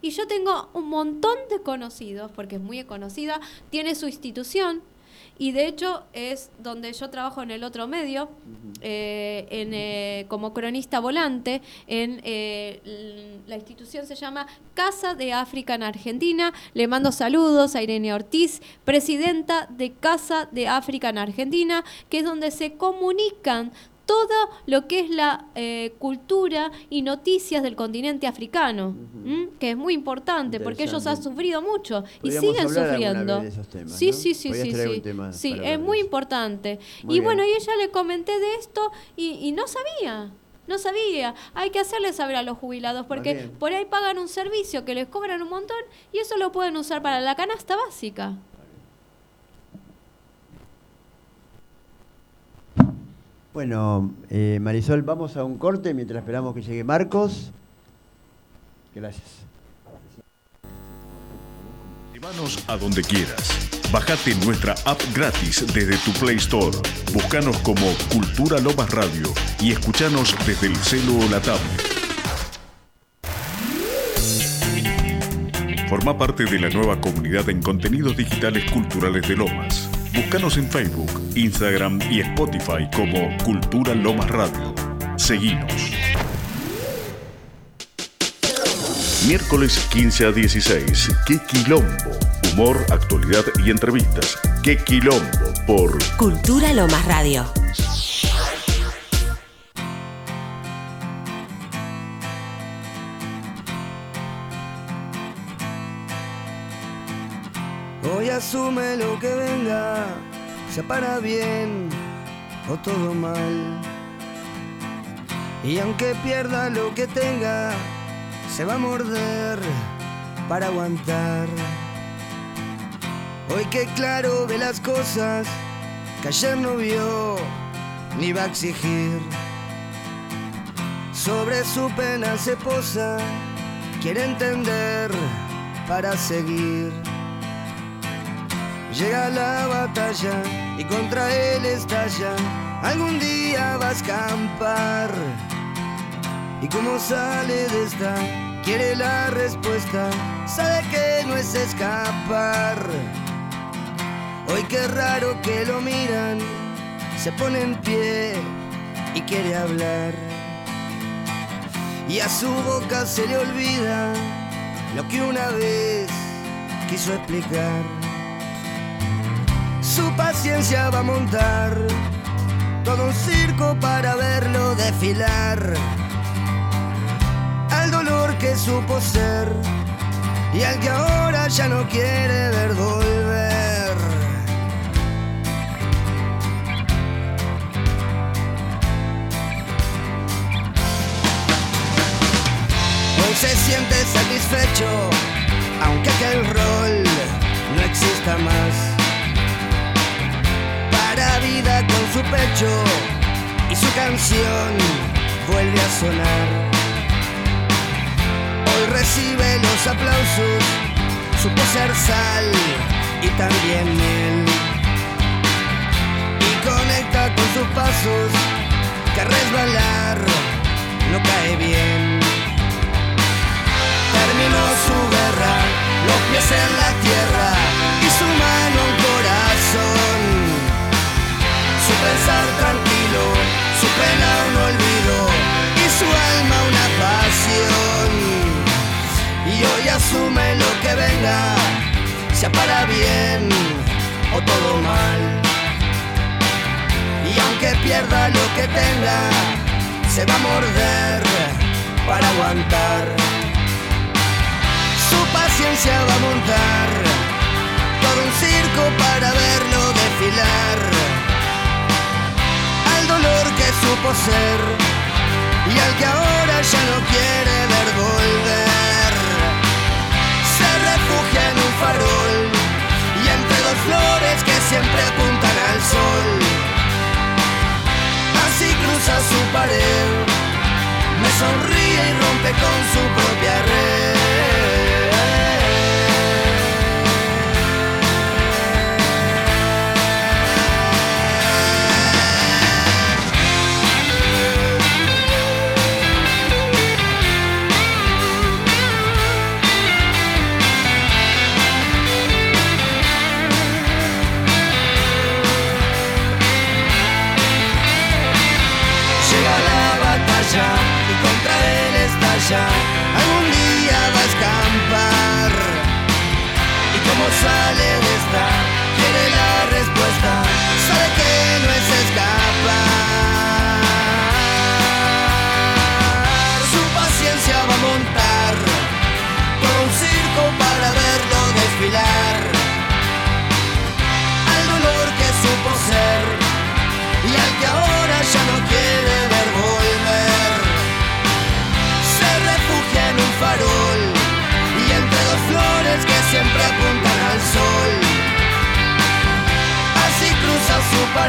Y yo tengo un montón de conocidos, porque es muy conocida, tiene su institución, y de hecho es donde yo trabajo en el otro medio, eh, en, eh, como cronista volante, en eh, la institución se llama Casa de África en Argentina. Le mando saludos a Irene Ortiz, presidenta de Casa de África en Argentina, que es donde se comunican todo lo que es la eh, cultura y noticias del continente africano, que es muy importante porque ellos han sufrido mucho y siguen sufriendo. vez de esos temas, sí, ¿no? sí, sí, sí, sí. Sí, es muy importante. Muy y bien. bueno, y ella le comenté de esto y, y no sabía. No sabía, hay que hacerle saber a los jubilados porque bien. por ahí pagan un servicio que les cobran un montón y eso lo pueden usar para la canasta básica. Bueno, eh, Marisol, vamos a un corte mientras esperamos que llegue Marcos. Gracias. Llévanos a donde quieras. Bájate nuestra app gratis desde tu Play Store. Búscanos como Cultura Lomas Radio y escuchanos desde el celo o la tablet. Forma parte de la nueva comunidad en contenidos digitales culturales de Lomas. Búscanos en Facebook, Instagram y Spotify como Cultura Lomas Radio. Seguinos. Miércoles 15 a 16. ¡Qué quilombo! Humor, actualidad y entrevistas. ¡Qué quilombo! Por Cultura Lomas Radio. Asume lo que venga, sea para bien o todo mal. Y aunque pierda lo que tenga, se va a morder para aguantar. Hoy que claro ve las cosas que ayer no vio ni va a exigir. Sobre su pena se posa, quiere entender para seguir. Llega la batalla y contra él estalla. Algún día va a escampar. Y como sale de esta, quiere la respuesta. Sabe que no es escapar. Hoy qué raro que lo miran. Se pone en pie y quiere hablar. Y a su boca se le olvida lo que una vez quiso explicar. Su paciencia va a montar desfilar, al dolor que supo ser y al que ahora ya no quiere ver volver. Hoy se siente satisfecho, aunque aquel rol no exista más. Con su pecho y su canción vuelve a sonar. Hoy recibe los aplausos, supo ser sal y también miel. Y conecta con sus pasos, que resbalar no cae bien. Terminó su guerra, los pies en la tierra Tranquilo, su pena un olvido y su alma una pasión. Y hoy asume lo que venga, sea para bien o todo mal. Y aunque pierda lo que tenga, se va a morder para aguantar. Su paciencia va a montar todo un circo para verlo desfilar. Al dolor que supo ser y al que ahora ya no quiere ver volver. Se refugia en un farol y entre dos flores que siempre apuntan al sol. Así cruza su pared, me sonríe y rompe con su propia red. Estalla.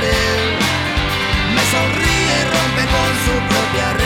Me sonríe y rompe con su propia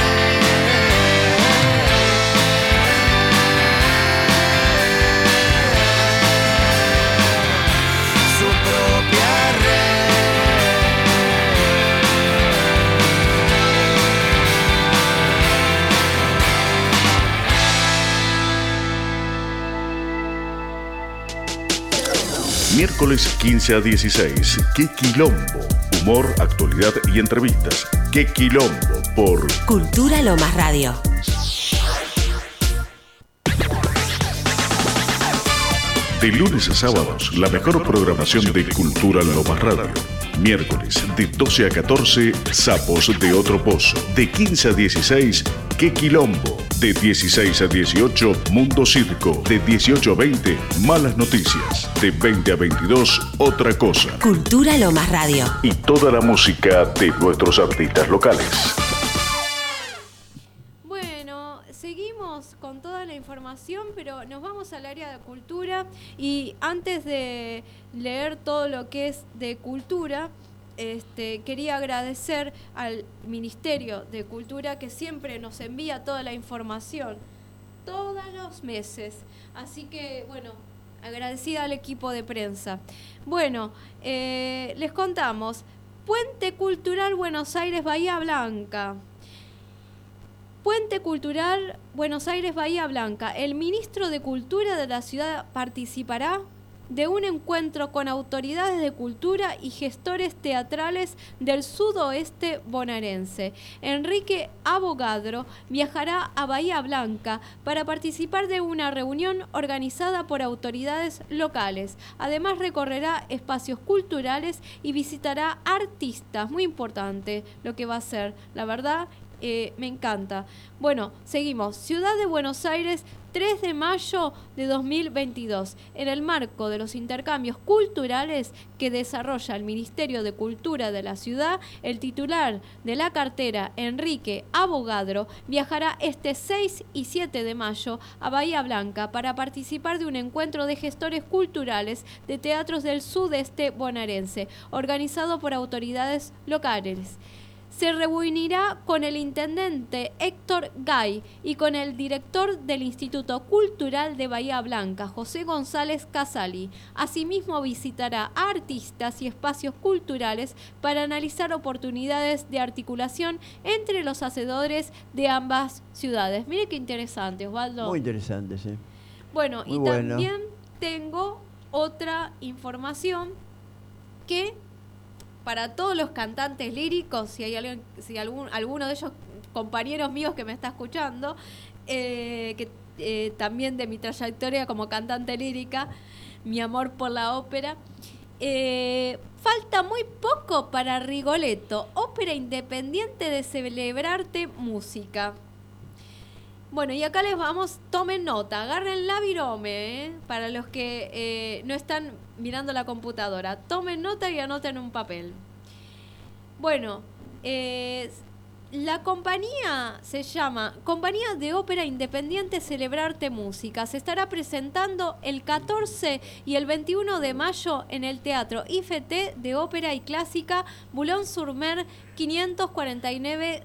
Miércoles 15 a 16. ¡Qué quilombo! Humor, actualidad y entrevistas. ¡Qué quilombo! Por Cultura Lomas Radio. De lunes a sábados, la mejor programación de Cultura Lomas Radio. Miércoles, de 12 a 14, Sapos de Otro Pozo. De 15 a 16, ¡Qué Quilombo! De 16 a 18, Mundo Circo. De 18 a 20, Malas Noticias. De 20 a 22, Otra Cosa. Cultura Lomas Radio. Y toda la música de nuestros artistas locales. Bueno, seguimos con toda la información, pero nos vamos al área de cultura y antes de leer todo lo que es de cultura, este, quería agradecer al Ministerio de Cultura que siempre nos envía toda la información, todos los meses. Así que, bueno, agradecida al equipo de prensa. Bueno, eh, les contamos, Puente Cultural Buenos Aires Bahía Blanca. Puente Cultural Buenos Aires Bahía Blanca. El ministro de Cultura de la ciudad participará de un encuentro con autoridades de cultura y gestores teatrales del sudoeste bonaerense. Enrique Abogadro viajará a Bahía Blanca para participar de una reunión organizada por autoridades locales. Además recorrerá espacios culturales y visitará artistas, muy importante lo que va a ser, la verdad, eh, me encanta. Bueno, seguimos. Ciudad de Buenos Aires, 3 de mayo de 2022. En el marco de los intercambios culturales que desarrolla el Ministerio de Cultura de la ciudad, el titular de la cartera, Enrique Abogadro, viajará este 6 y 7 de mayo a Bahía Blanca para participar de un encuentro de gestores culturales de teatros del sudeste bonaerense, organizado por autoridades locales se reunirá con el intendente Héctor Gay y con el director del Instituto Cultural de Bahía Blanca, José González Casali. Asimismo visitará a artistas y espacios culturales para analizar oportunidades de articulación entre los hacedores de ambas ciudades. Mire qué interesante, Osvaldo. Muy interesante, sí. Bueno, y también tengo otra información que para todos los cantantes líricos, si hay alguien, si algún, alguno de ellos compañeros míos que me está escuchando, eh, que eh, también de mi trayectoria como cantante lírica, mi amor por la ópera. Eh, falta muy poco para Rigoletto, ópera independiente de celebrarte música. Bueno, y acá les vamos, tomen nota, agarren la virome, ¿eh? para los que eh, no están mirando la computadora, tomen nota y anoten un papel. Bueno, eh, la compañía se llama Compañía de Ópera Independiente Celebrarte Música. Se estará presentando el 14 y el 21 de mayo en el Teatro IFT de Ópera y Clásica Boulogne-sur-Mer 549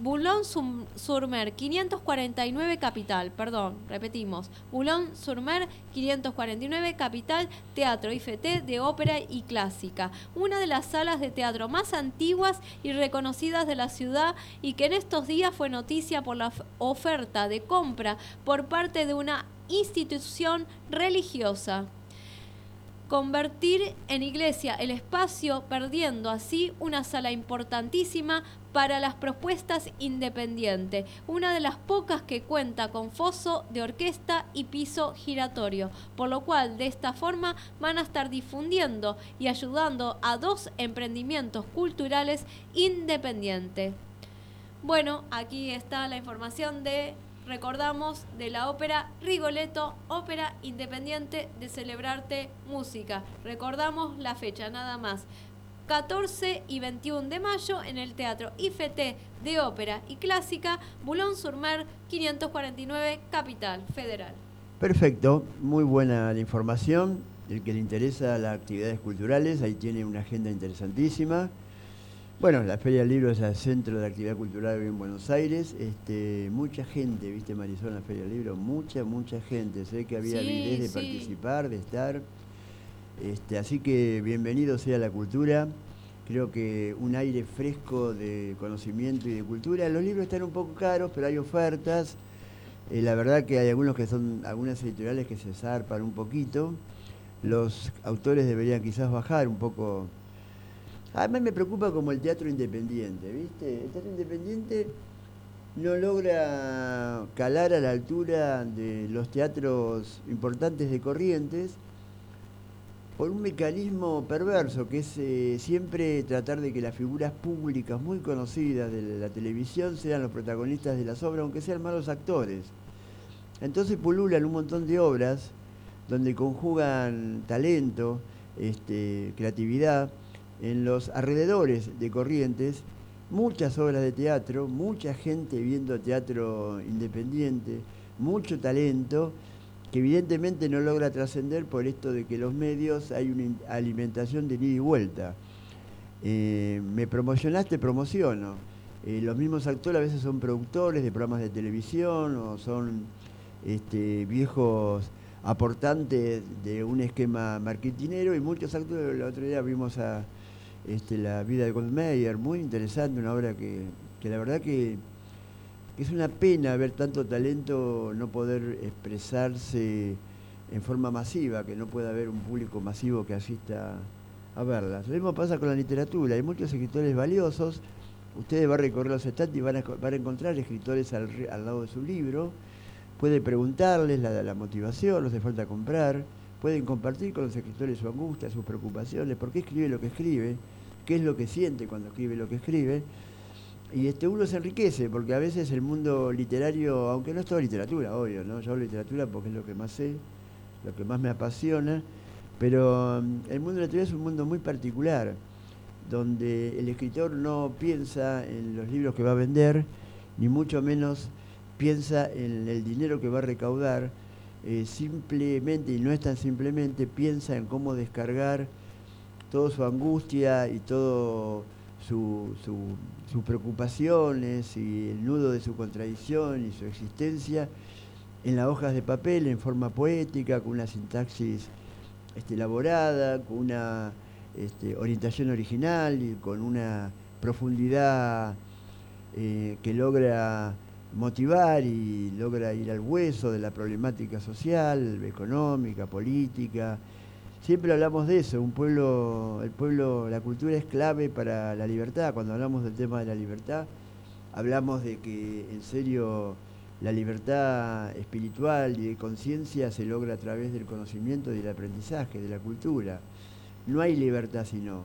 Boulogne-sur-Mer, 549 Capital, perdón, repetimos. Boulogne-sur-Mer, 549 Capital, Teatro IFT de Ópera y Clásica. Una de las salas de teatro más antiguas y reconocidas de la ciudad y que en estos días fue noticia por la oferta de compra por parte de una institución religiosa convertir en iglesia el espacio, perdiendo así una sala importantísima para las propuestas independientes, una de las pocas que cuenta con foso de orquesta y piso giratorio, por lo cual de esta forma van a estar difundiendo y ayudando a dos emprendimientos culturales independientes. Bueno, aquí está la información de recordamos de la ópera Rigoletto, ópera independiente de celebrarte música. Recordamos la fecha nada más. 14 y 21 de mayo en el Teatro IFT de Ópera y Clásica, Boulogne-sur-Mer, 549, Capital Federal. Perfecto, muy buena la información. El que le interesa las actividades culturales, ahí tiene una agenda interesantísima. Bueno, la Feria del Libro es el centro de actividad cultural en Buenos Aires. Este, mucha gente, viste Marisol, en la Feria del Libro, mucha, mucha gente. Sé que había sí, de participar, de estar. Este, así que bienvenido sea la cultura. Creo que un aire fresco de conocimiento y de cultura. Los libros están un poco caros, pero hay ofertas. Eh, la verdad que hay algunos que son, algunas editoriales que se zarpan un poquito. Los autores deberían quizás bajar un poco Además me preocupa como el teatro independiente, ¿viste? El teatro independiente no logra calar a la altura de los teatros importantes de Corrientes por un mecanismo perverso que es eh, siempre tratar de que las figuras públicas muy conocidas de la televisión sean los protagonistas de las obras, aunque sean malos actores. Entonces pululan un montón de obras donde conjugan talento, este, creatividad, en los alrededores de Corrientes muchas obras de teatro, mucha gente viendo teatro independiente, mucho talento que evidentemente no logra trascender por esto de que los medios hay una alimentación de ida y vuelta. Eh, me promocionaste, promociono. Eh, los mismos actores a veces son productores de programas de televisión o son este, viejos aportantes de un esquema marketinero y muchos actores, el otro día vimos a este, La vida de Goldmeyer, muy interesante, una obra que, la verdad que, es una pena ver tanto talento no poder expresarse en forma masiva, que no pueda haber un público masivo que asista a verlas. Lo mismo pasa con la literatura, hay muchos escritores valiosos, ustedes van a recorrer los estantes y van a, encontrar escritores al, lado de su libro, puede preguntarles la, la motivación, no hace falta comprar, pueden compartir con los escritores su angustia, sus preocupaciones, por qué escribe lo que escribe, qué es lo que siente cuando escribe lo que escribe. Y este uno se enriquece, porque a veces el mundo literario, aunque no es todo literatura, obvio, ¿no? Yo hablo literatura porque es lo que más sé, lo que más me apasiona, pero mm, el mundo literario es un mundo muy particular, donde el escritor no piensa en los libros que va a vender, ni mucho menos piensa en el dinero que va a recaudar, eh, simplemente, y no es tan simplemente, piensa en cómo descargar toda su angustia y todo su, sus preocupaciones y el nudo de su contradicción y su existencia en las hojas de papel en forma poética, con una sintaxis este, elaborada, con una este, orientación original y con una profundidad eh, que logra motivar y logra ir al hueso de la problemática social, económica, política, Siempre hablamos de eso, un pueblo, el pueblo, la cultura es clave para la libertad. Cuando hablamos del tema de la libertad, hablamos de que en serio la libertad espiritual y de conciencia se logra a través del conocimiento y del aprendizaje, de la cultura. No hay libertad sino,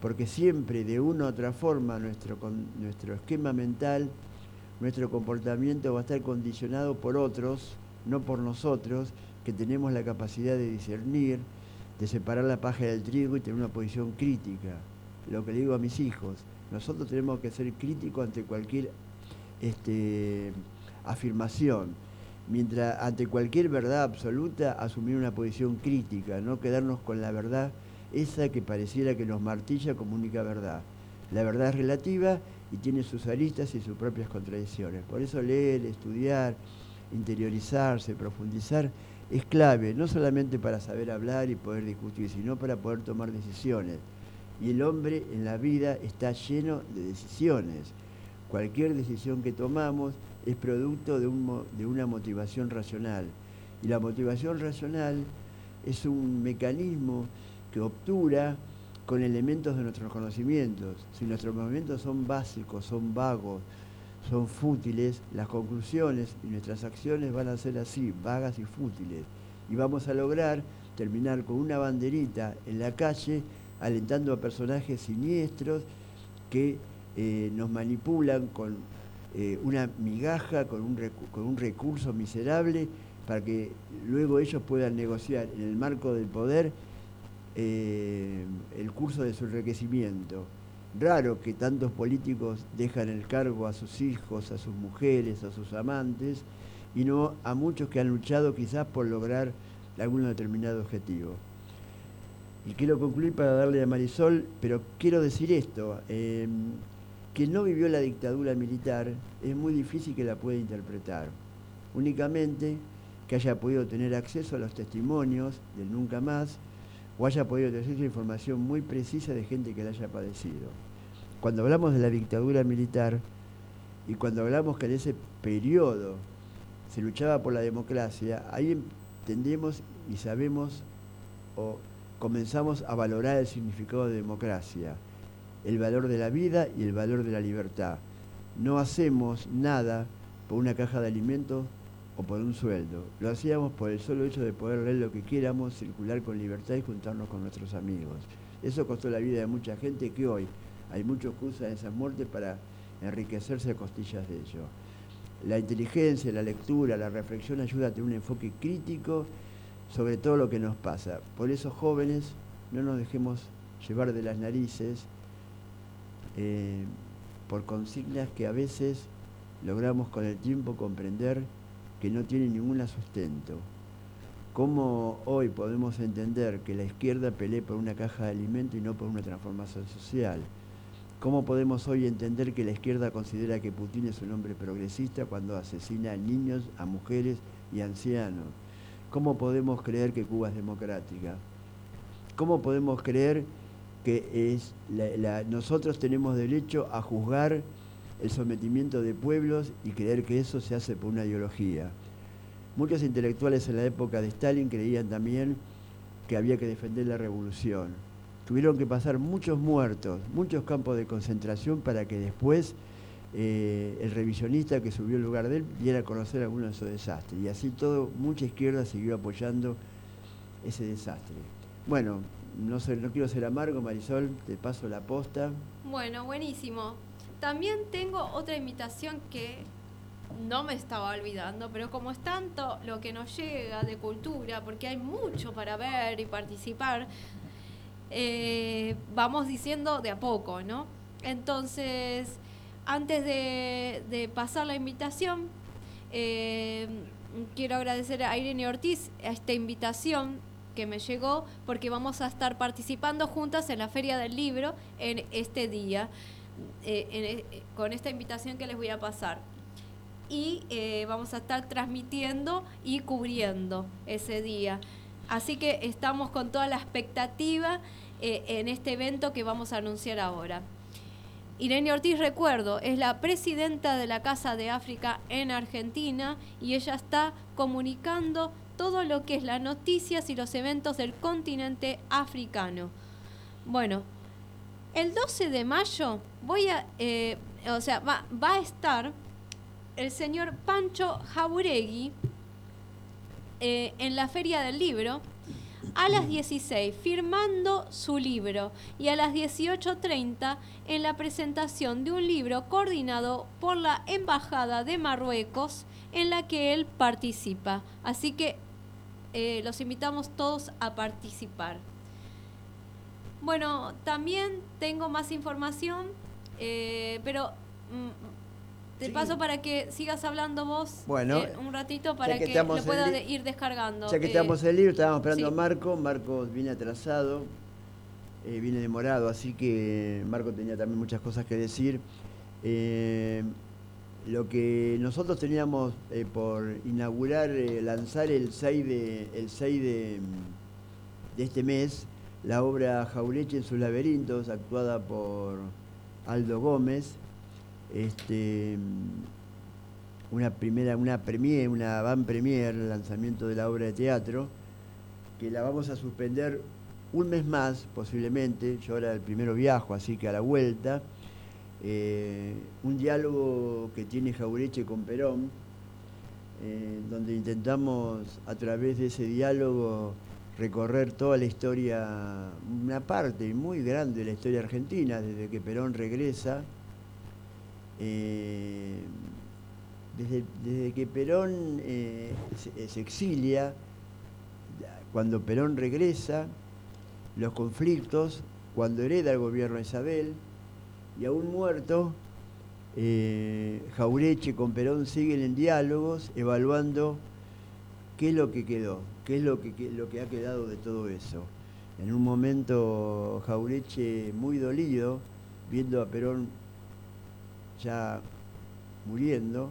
porque siempre de una u otra forma nuestro, nuestro esquema mental, nuestro comportamiento va a estar condicionado por otros, no por nosotros, que tenemos la capacidad de discernir, de separar la paja del trigo y tener una posición crítica. Lo que le digo a mis hijos, nosotros tenemos que ser críticos ante cualquier este, afirmación, mientras ante cualquier verdad absoluta asumir una posición crítica, no quedarnos con la verdad esa que pareciera que nos martilla como única verdad. La verdad es relativa y tiene sus aristas y sus propias contradicciones. Por eso leer, estudiar, interiorizarse, profundizar es clave, no solamente para saber hablar y poder discutir, sino para poder tomar decisiones. Y el hombre en la vida está lleno de decisiones. Cualquier decisión que tomamos es producto de, de una motivación racional. Y la motivación racional es un mecanismo que obtura con elementos de nuestros conocimientos. Si nuestros movimientos son básicos, son vagos, son fútiles, las conclusiones y nuestras acciones van a ser así, vagas y fútiles. Y vamos a lograr terminar con una banderita en la calle alentando a personajes siniestros que eh, nos manipulan con eh, una migaja, con un, con un recurso miserable, para que luego ellos puedan negociar en el marco del poder eh, el curso de su enriquecimiento raro que tantos políticos dejan el cargo a sus hijos, a sus mujeres, a sus amantes, y no a muchos que han luchado quizás por lograr algún determinado objetivo. Y quiero concluir para darle a Marisol, pero quiero decir esto, eh, quien no vivió la dictadura militar es muy difícil que la pueda interpretar. Únicamente que haya podido tener acceso a los testimonios del nunca más, o haya podido tener información muy precisa de gente que la haya padecido. Cuando hablamos de la dictadura militar y cuando hablamos que en ese periodo se luchaba por la democracia, ahí entendemos y sabemos o comenzamos a valorar el significado de democracia, el valor de la vida y el valor de la libertad. No hacemos nada por una caja de alimentos o por un sueldo. Lo hacíamos por el solo hecho de poder leer lo que quieramos, circular con libertad y juntarnos con nuestros amigos. Eso costó la vida de mucha gente que hoy hay muchos que usan esas muertes para enriquecerse a costillas de ello. La inteligencia, la lectura, la reflexión ayuda a tener un enfoque crítico sobre todo lo que nos pasa. Por eso jóvenes, no nos dejemos llevar de las narices eh, por consignas que a veces logramos con el tiempo comprender que no tiene ningún sustento. ¿Cómo hoy podemos entender que la izquierda pelee por una caja de alimento y no por una transformación social? ¿Cómo podemos hoy entender que la izquierda considera que Putin es un hombre progresista cuando asesina a niños, a mujeres y ancianos? ¿Cómo podemos creer que Cuba es democrática? ¿Cómo podemos creer que es nosotros tenemos derecho a juzgar el sometimiento de pueblos y creer que eso se hace por una ideología. Muchos intelectuales en la época de Stalin creían también que había que defender la revolución. Tuvieron que pasar muchos muertos, muchos campos de concentración para que después eh, el revisionista que subió al lugar de él diera a conocer algunos de esos desastres. Y así todo, mucha izquierda siguió apoyando ese desastre. Bueno, no, no quiero ser amargo, Marisol, te paso la posta. Bueno, buenísimo. también tengo otra invitación que no me estaba olvidando, pero como es tanto lo que nos llega de cultura, porque hay mucho para ver y participar, eh, vamos diciendo de a poco, ¿no? Entonces, antes de, pasar la invitación, eh, quiero agradecer a Irene Ortiz esta invitación que me llegó porque vamos a estar participando juntas en la Feria del Libro en este día, eh, con esta invitación que les voy a pasar. Y vamos a estar transmitiendo y cubriendo ese día. Así que estamos con toda la expectativa eh, en este evento que vamos a anunciar ahora. Irene Ortiz, recuerdo, es la presidenta de la Casa de África en Argentina y ella está comunicando todo lo que es las noticias y los eventos del continente africano. Bueno, el 12 de mayo voy a, eh, o sea, va, va, a estar el señor Pancho Jauregui eh, en la Feria del Libro a las 16 firmando su libro y a las 18.30 en la presentación de un libro coordinado por la Embajada de Marruecos en la que él participa. Así que eh, los invitamos todos a participar. Bueno, también tengo más información, eh, pero mm, te paso para que sigas hablando vos bueno, eh, un ratito para que, lo pueda ir descargando. Ya que estamos en el libro, estábamos esperando a Marco. Marco viene atrasado, viene demorado, así que Marco tenía también muchas cosas que decir. Lo que nosotros teníamos eh, por inaugurar, eh, lanzar el 6, de, el 6 de, de, este mes, la obra Jaureche en sus laberintos, actuada por Aldo Gómez, este, una primera, una premier, una van premier, lanzamiento de la obra de teatro, que la vamos a suspender un mes más, posiblemente, yo ahora el primero viajo, así que a la vuelta, eh, un diálogo que tiene Jaureche con Perón, eh, donde intentamos a través de ese diálogo recorrer toda la historia, una parte muy grande de la historia argentina, desde que Perón regresa, eh, desde, que Perón se, se exilia, cuando Perón regresa, los conflictos, cuando hereda el gobierno de Isabel, y aún muerto, eh, Jaureche con Perón siguen en diálogos evaluando qué es lo que quedó, qué es lo que, lo que ha quedado de todo eso. En un momento Jaureche muy dolido, viendo a Perón ya muriendo,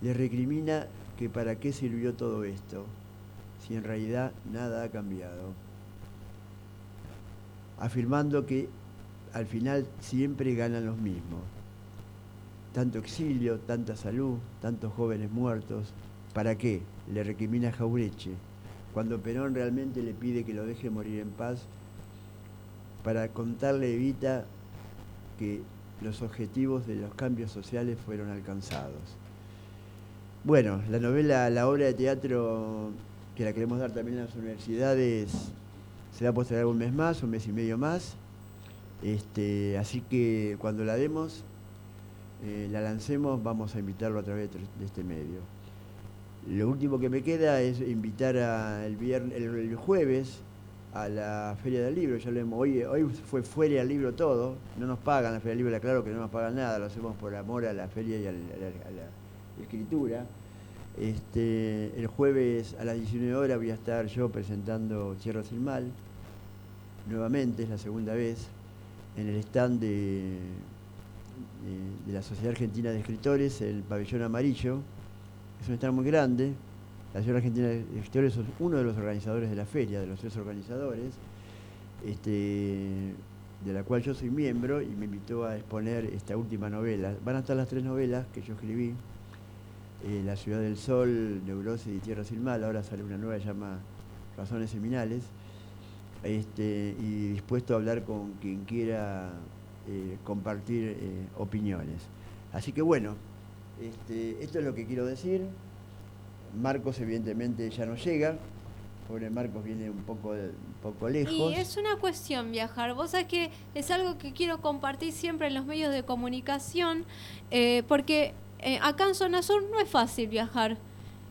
le recrimina que para qué sirvió todo esto, si en realidad nada ha cambiado, afirmando que al final siempre ganan los mismos. Tanto exilio, tanta salud, tantos jóvenes muertos. ¿Para qué? Le recrimina Jaureche, cuando Perón realmente le pide que lo deje morir en paz, para contarle a Evita que los objetivos de los cambios sociales fueron alcanzados. Bueno, la novela, la obra de teatro que la queremos dar también en las universidades, se va a postergar un mes más, un mes y medio más. Este, así que cuando la demos, eh, la lancemos, vamos a invitarlo a través de este medio. Lo último que me queda es invitar el, viernes, el, jueves a la Feria del Libro. Ya lo hoy, hoy fue Feria del Libro todo, no nos pagan la Feria del Libro, claro que no nos pagan nada, lo hacemos por amor a la feria y a la, escritura. Este, el jueves a las 19 horas voy a estar yo presentando Cierro sin Mal, nuevamente, es la segunda vez en el stand de, la Sociedad Argentina de Escritores, el pabellón amarillo. Es un stand muy grande. La Sociedad Argentina de Escritores es uno de los organizadores de la feria, de los tres organizadores, este, de la cual yo soy miembro y me invitó a exponer esta última novela. Van a estar las tres novelas que yo escribí. Eh, la Ciudad del Sol, Neurosis y Tierra sin Mal, ahora sale una nueva que llama Razones Seminales este, y dispuesto a hablar con quien quiera eh, compartir eh, opiniones. Así que bueno, este, esto es lo que quiero decir. Marcos evidentemente ya no llega, pobre Marcos viene un poco, un poco lejos. Y es una cuestión viajar. Vos sabés que es algo que quiero compartir siempre en los medios de comunicación, eh, porque eh, acá en Zona Sur no es fácil viajar.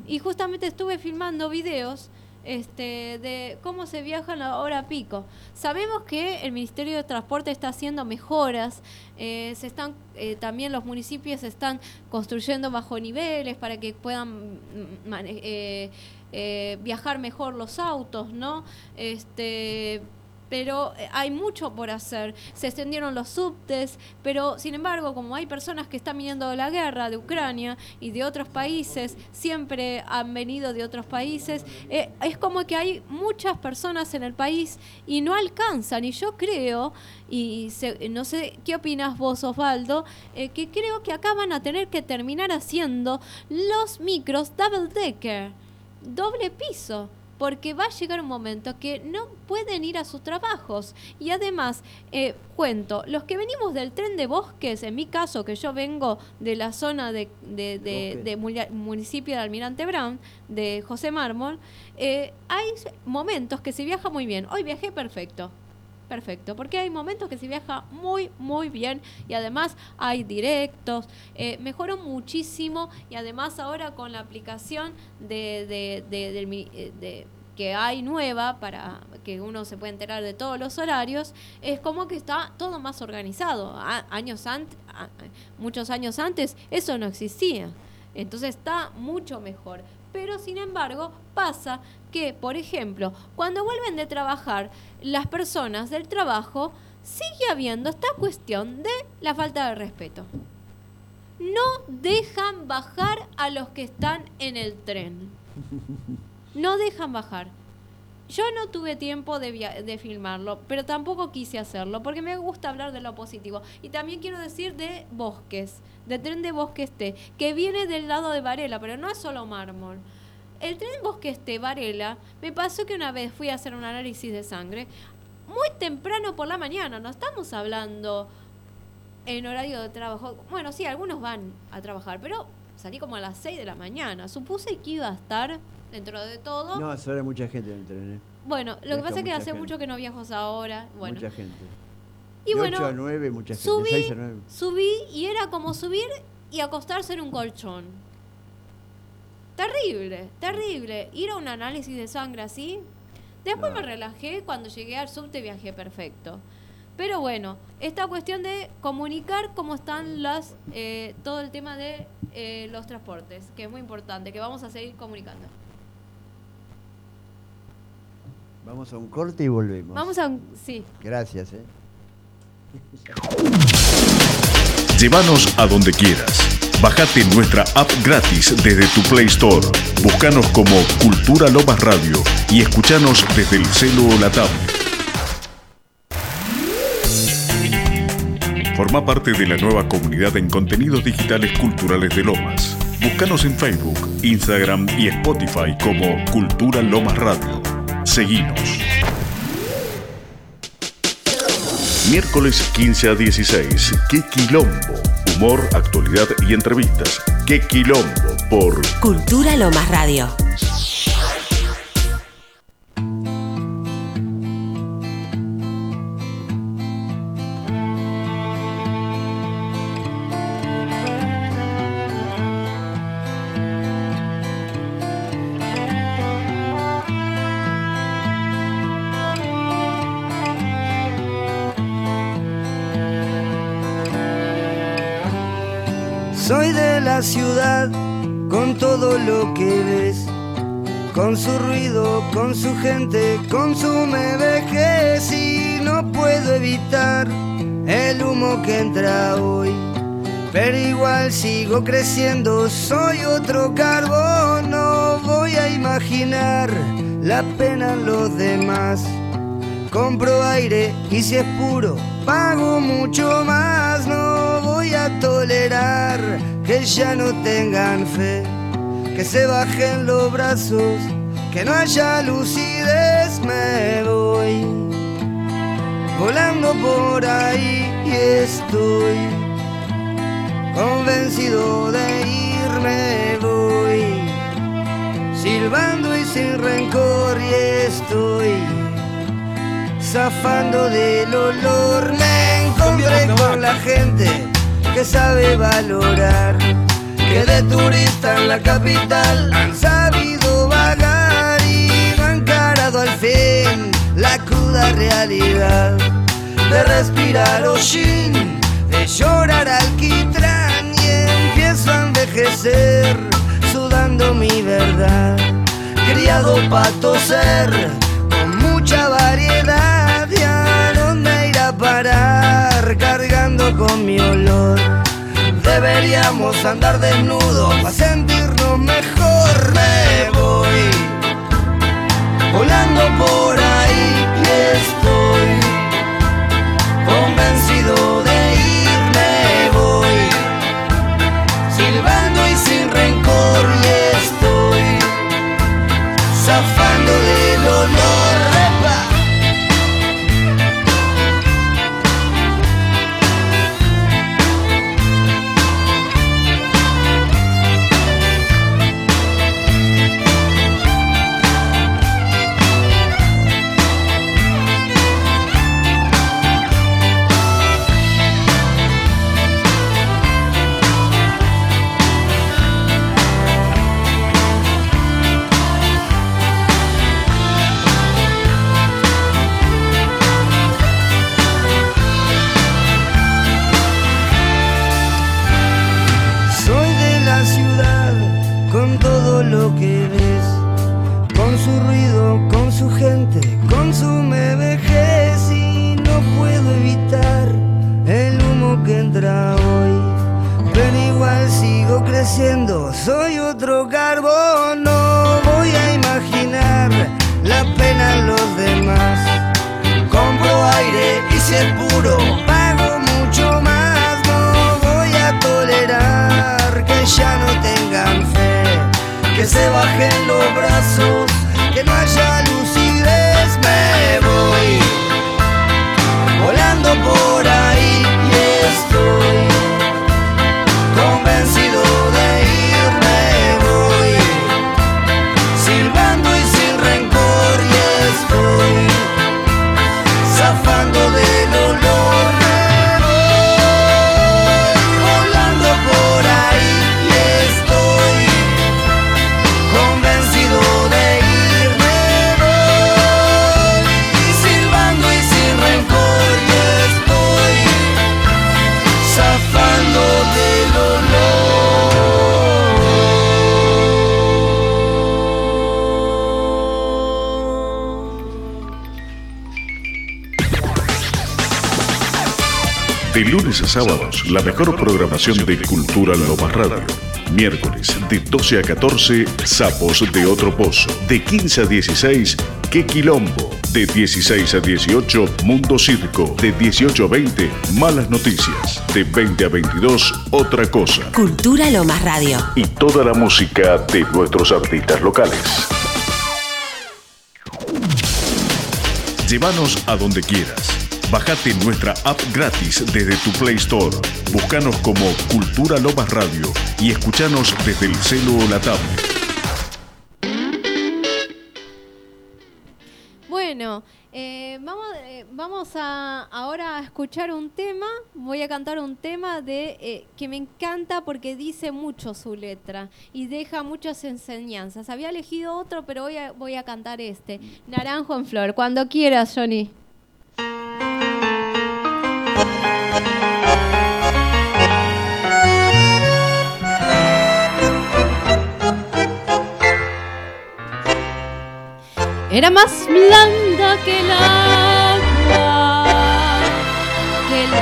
Y justamente estuve filmando videos este, de cómo se viaja en la hora pico. Sabemos que el Ministerio de Transporte está haciendo mejoras, eh, se están eh, también los municipios están construyendo bajo niveles para que puedan mm, eh, viajar mejor los autos, ¿no? Este, pero eh, hay mucho por hacer. Se extendieron los subtes, pero sin embargo, como hay personas que están viniendo de la guerra de Ucrania y de otros países, siempre han venido de otros países, eh, es como que hay muchas personas en el país y no alcanzan. Y yo creo, y se- no sé qué opinas vos, Osvaldo, eh, que creo que acá van a tener que terminar haciendo los micros double decker, doble piso porque va a llegar un momento que no pueden ir a sus trabajos. Y además, eh, cuento, los que venimos del tren de bosques, en mi caso, que yo vengo de la zona de, de, de- Bosques. de mulia- municipio de Almirante Brown, de José Mármol, eh, hay momentos que se viaja muy bien. Hoy viajé perfecto. Perfecto, porque hay momentos que se viaja muy, muy bien y además hay directos, eh, mejoró muchísimo y además ahora con la aplicación de, eh, de- que hay nueva para que uno se pueda enterar de todos los horarios, es como que está todo más organizado. Años antes, muchos años antes, eso no existía. Entonces está mucho mejor. Pero sin embargo, pasa que, por ejemplo, cuando vuelven de trabajar las personas del trabajo, sigue habiendo esta cuestión de la falta de respeto. No dejan bajar a los que están en el tren. No dejan bajar. Yo no tuve tiempo de, via- de filmarlo, pero tampoco quise hacerlo porque me gusta hablar de lo positivo. Y también quiero decir de Bosques, de tren de Bosques T, que viene del lado de Varela, pero no es solo mármol. El tren Bosques T, Varela, me pasó que una vez fui a hacer un análisis de sangre muy temprano por la mañana, no estamos hablando en horario de trabajo. Bueno, sí, algunos van a trabajar, pero salí como a las 6 de la mañana. Supuse que iba a estar dentro de todo. No, ahora hay mucha gente en el tren, ¿eh? Bueno, lo que pasa es que hace gente. mucho que no viajo ahora. Bueno, Mucha gente. y de bueno, 8 a 9, mucha gente. subí, De 6 a 9. subí y era como subir y acostarse en un colchón. Terrible, terrible. Ir a un análisis de sangre así. Después No. me relajé, cuando llegué al subte viajé perfecto. Pero bueno, esta cuestión de comunicar cómo están las eh, todo el tema de eh, los transportes, que es muy importante, que vamos a seguir comunicando. Vamos a un corte y volvemos. Vamos a un- sí. Gracias, ¿eh? Llévanos a donde quieras. Bájate nuestra app gratis desde tu Play Store. Búscanos como Cultura Lomas Radio y escuchanos desde el celu o la tablet. Forma parte de la nueva comunidad en contenidos digitales culturales de Lomas. Búscanos en Facebook, Instagram y Spotify como Cultura Lomas Radio. Seguinos. Miércoles 15 a 16. ¡Qué quilombo! Humor, actualidad y entrevistas. ¡Qué quilombo! Por Cultura Lomas Radio. Con todo lo que ves, con su ruido, con su gente, con su me vejez y no puedo evitar el humo que entra hoy. Pero igual sigo creciendo, soy otro carbón, no voy a imaginar la pena en los demás. Compro aire y si es puro, pago mucho más. No voy a tolerar que ya no tengan fe, que se bajen los brazos, que no haya lucidez. Me voy volando por ahí y estoy convencido de irme. Voy. Si silbando y sin rencor y estoy zafando del olor. Me encontré con la gente que sabe valorar, que de turista en la capital han sabido vagar y han encarado al fin la cruda realidad de respirar hollín, de llorar alquitrán y empiezo a envejecer sudando mi verdad. Criado para toser con mucha variedad y a dónde ir a parar cargando con mi olor. Deberíamos andar desnudos para sentirnos mejor. Me voy volando es puro, pago mucho más. No voy a tolerar que ya no tengan fe, que se bajen los brazos, que no haya lucidez. Sábados, la mejor programación de Cultura Lomas Radio. Miércoles, de 12 a 14, Sapos de Otro Pozo. De 15 a 16, Qué Quilombo. De 16 a 18, Mundo Circo. De 18 a 20, Malas Noticias. De 20 a 22, Otra Cosa. Cultura Lomas Radio. Y toda la música de nuestros artistas locales. Llévanos a donde quieras. Bájate nuestra app gratis desde tu Play Store. Búscanos como Cultura Lomas Radio y escuchanos desde el celo o la tablet. Bueno, eh, vamos, eh, vamos a ahora a escuchar un tema. Voy a cantar un tema de eh, que me encanta porque dice mucho su letra y deja muchas enseñanzas. Había elegido otro, pero voy a, voy a cantar este. Naranjo en flor. Cuando quieras, Johnny. Era más blanda que el agua, que el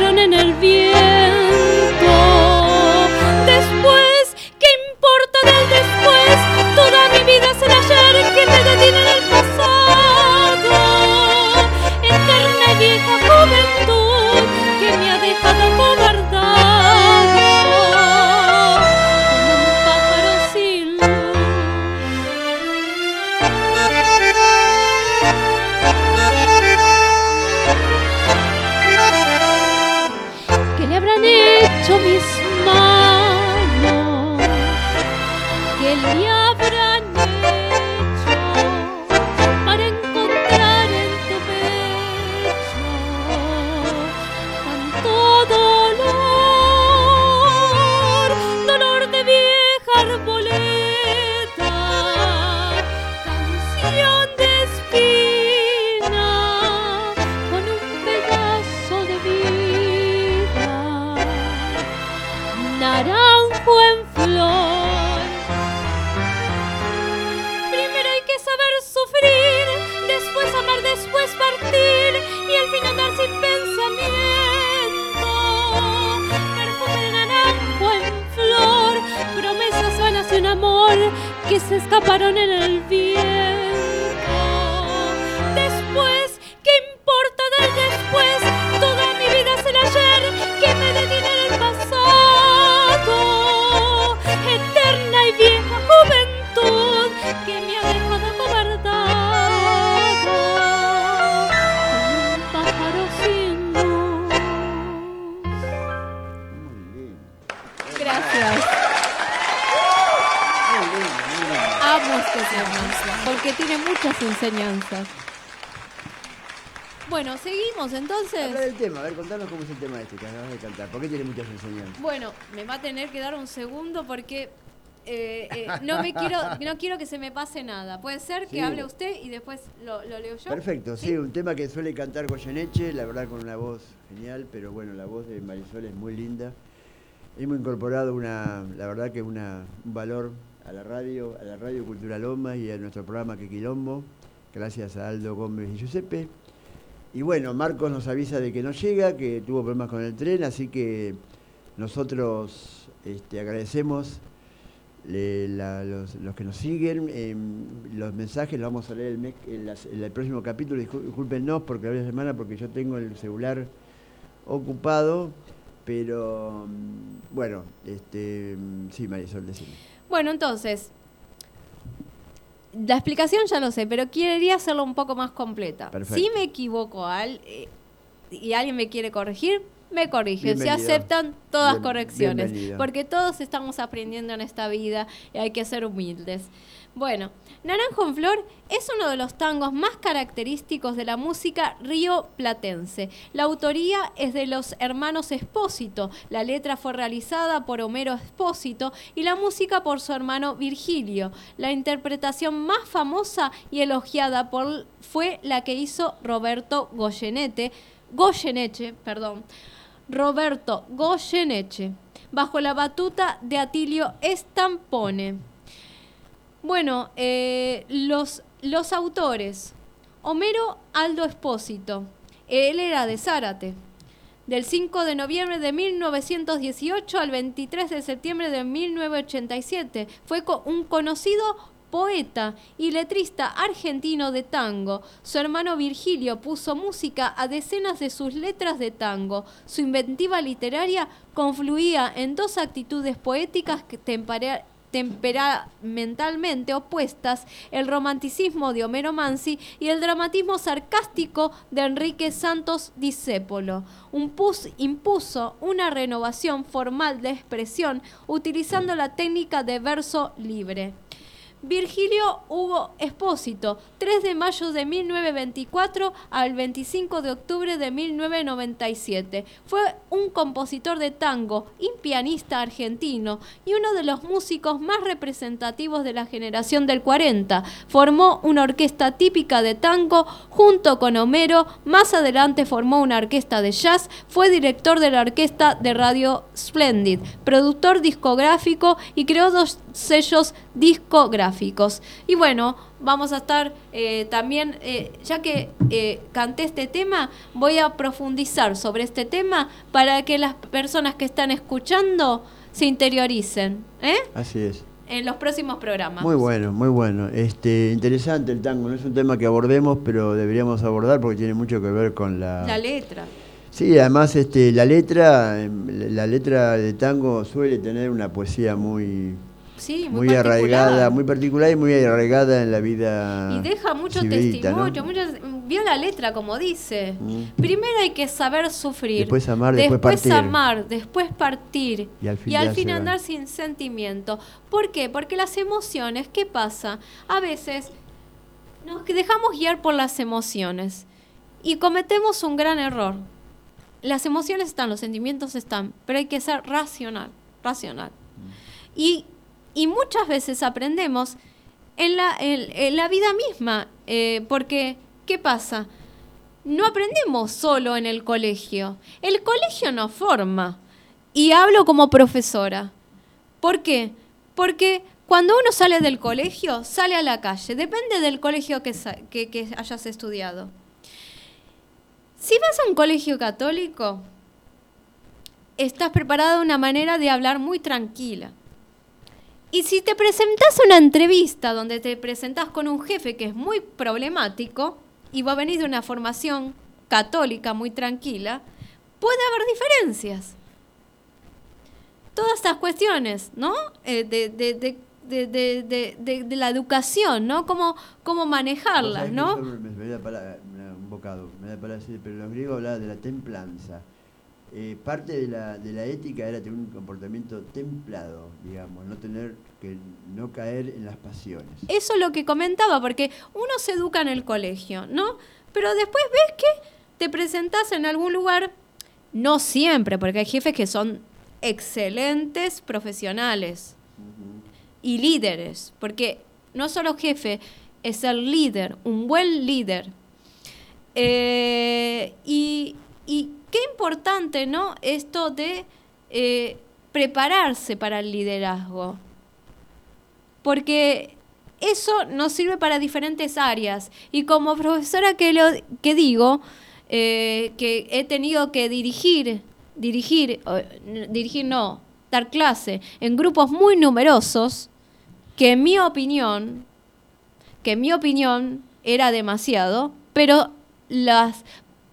en el viento. Después, ¿qué importa del después? Toda mi vida el ayer que me detiene en el ¿Qué le habrán tema, a ver, contanos cómo es el tema este que acabas de cantar. ¿Por qué tiene muchas enseñanzas? Bueno, me va a tener que dar un segundo porque eh, eh, no me quiero, no quiero que se me pase nada. Puede ser que Sí. hable usted y después lo, lo leo yo. Perfecto, sí, un tema que suele cantar Goyeneche, la verdad con una voz genial, pero bueno, la voz de Marisol es muy linda. Hemos incorporado una, la verdad que una, un valor a la radio, a la radio Cultura Loma y a nuestro programa Que Quilombo, gracias a Aldo Gómez y Giuseppe. Y bueno, Marcos nos avisa de que no llega, que tuvo problemas con el tren, así que nosotros este, agradecemos los, que nos siguen, em, los mensajes los vamos a leer el, en el próximo capítulo, discúlpenos porque la semana porque yo tengo el celular ocupado, pero mm, bueno, este, mm, sí Marisol, decime. Bueno, entonces, la explicación ya lo sé, pero quería hacerlo un poco más completa. Perfecto. Si me equivoco al, eh, y alguien me quiere corregir, me corrige. Se aceptan todas Bien- correcciones, bienvenido. porque todos estamos aprendiendo en esta vida y hay que ser humildes. Bueno, Naranjo en Flor es uno de los tangos más característicos de la música río platense. La autoría es de los hermanos Espósito, la letra fue realizada por Homero Espósito y la música por su hermano Virgilio. La interpretación más famosa y elogiada fue la que hizo Roberto Goyenete, Goyeneche, perdón, Roberto Goyeneche, bajo la batuta de Atilio Estampone. Bueno, eh, los, autores. Homero Aldo Espósito. Él era de Zárate. Del 5 de noviembre de 1918 al 23 de septiembre de 1987. Fue un conocido poeta y letrista argentino de tango. Su hermano Virgilio puso música a decenas de sus letras de tango. Su inventiva literaria confluía en dos actitudes poéticas temperamentalmente opuestas, el romanticismo de Homero Mansi y el dramatismo sarcástico de Enrique Santos Discépolo. Un pus impuso una renovación formal de expresión utilizando la técnica de verso libre. Virgilio Hugo Espósito, 3 de mayo de 1924 al 25 de octubre de 1997. Fue un compositor de tango y pianista argentino y uno de los músicos más representativos de la generación del 40. Formó una orquesta típica de tango junto con Homero. Más adelante formó una orquesta de jazz. Fue director de la orquesta de Radio Splendid, productor discográfico y creó dos sellos discográficos. Y bueno, vamos a estar eh, también, eh, ya que eh, canté este tema, voy a profundizar sobre este tema para que las personas que están escuchando se interioricen. ¿eh? Así es. En los próximos programas. Muy bueno, muy bueno. Este, interesante el tango, no es un tema que abordemos, pero deberíamos abordar porque tiene mucho que ver con la... La letra. Sí, además este, la letra, em, la letra de tango suele tener una poesía muy, Sí, muy, muy, arraigada, muy particular y muy arraigada en la vida. Y deja mucho civilita, ¿no? testimonio, muchas- vio la letra como dice. Mm. Primero hay que saber sufrir. Después amar, después partir. amar, después partir. Y al fin andar sin sentimiento. ¿Por qué? Porque las emociones, ¿qué pasa? A veces nos dejamos guiar por las emociones y cometemos un gran error. Las emociones están, los sentimientos están, pero hay que ser racional, racional. Y, y muchas veces aprendemos en la, en- la vida misma, eh, porque, ¿qué pasa? No aprendemos solo en el colegio. El colegio nos forma. Y hablo como profesora. ¿Por qué? Porque cuando uno sale del colegio, sale a la calle. Depende del colegio que- que hayas estudiado. Si vas a un colegio católico, estás preparado de una manera de hablar muy tranquila. Y si te presentas a una entrevista donde te presentas con un jefe que es muy problemático y va a venir de una formación católica muy tranquila, puede haber diferencias. Todas estas cuestiones, ¿no? Eh, de, de- de- de- de- de- de- de la educación, ¿no? Cómo, cómo manejarlas, ¿no? Me, me da para, un bocado, me da para decir, pero los griegos hablaban de la templanza. Eh, parte de la, de la ética era tener un comportamiento templado, digamos, no tener que no caer en las pasiones. Eso es lo que comentaba, porque uno se educa en el colegio, ¿no? Pero después ves que te presentás en algún lugar, no siempre, porque hay jefes que son excelentes profesionales y líderes, porque no solo jefe, es ser líder, un buen líder. Eh, y, y qué importante, ¿no? Esto de eh, prepararse para el liderazgo porque eso nos sirve para diferentes áreas. Y como profesora que, lo, que digo, eh, que he tenido que dirigir, dirigir, dirigir no, dar clase en grupos muy numerosos, que en mi opinión, que en mi opinión era demasiado, pero las,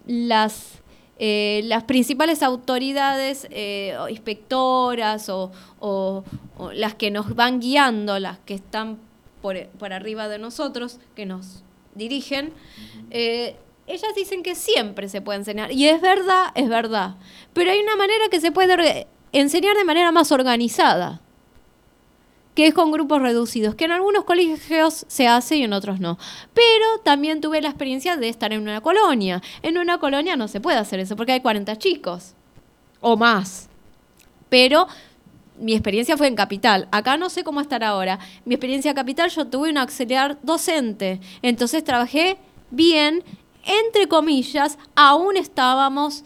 las, eh, las principales autoridades eh, o inspectoras o, o- o las que nos van guiando, las que están por, por arriba de nosotros, que nos dirigen, eh, ellas dicen que siempre se puede enseñar. Y es verdad, es verdad. Pero hay una manera que se puede enseñar de manera más organizada que es con grupos reducidos, que en algunos colegios se hace y en otros no. Pero también tuve la experiencia de estar en una colonia. En una colonia no se puede hacer eso porque hay 40 chicos o más. Pero mi experiencia fue en Capital. Acá no sé cómo estar ahora. Mi experiencia en Capital yo tuve un auxiliar docente. Entonces trabajé bien, entre comillas, aún estábamos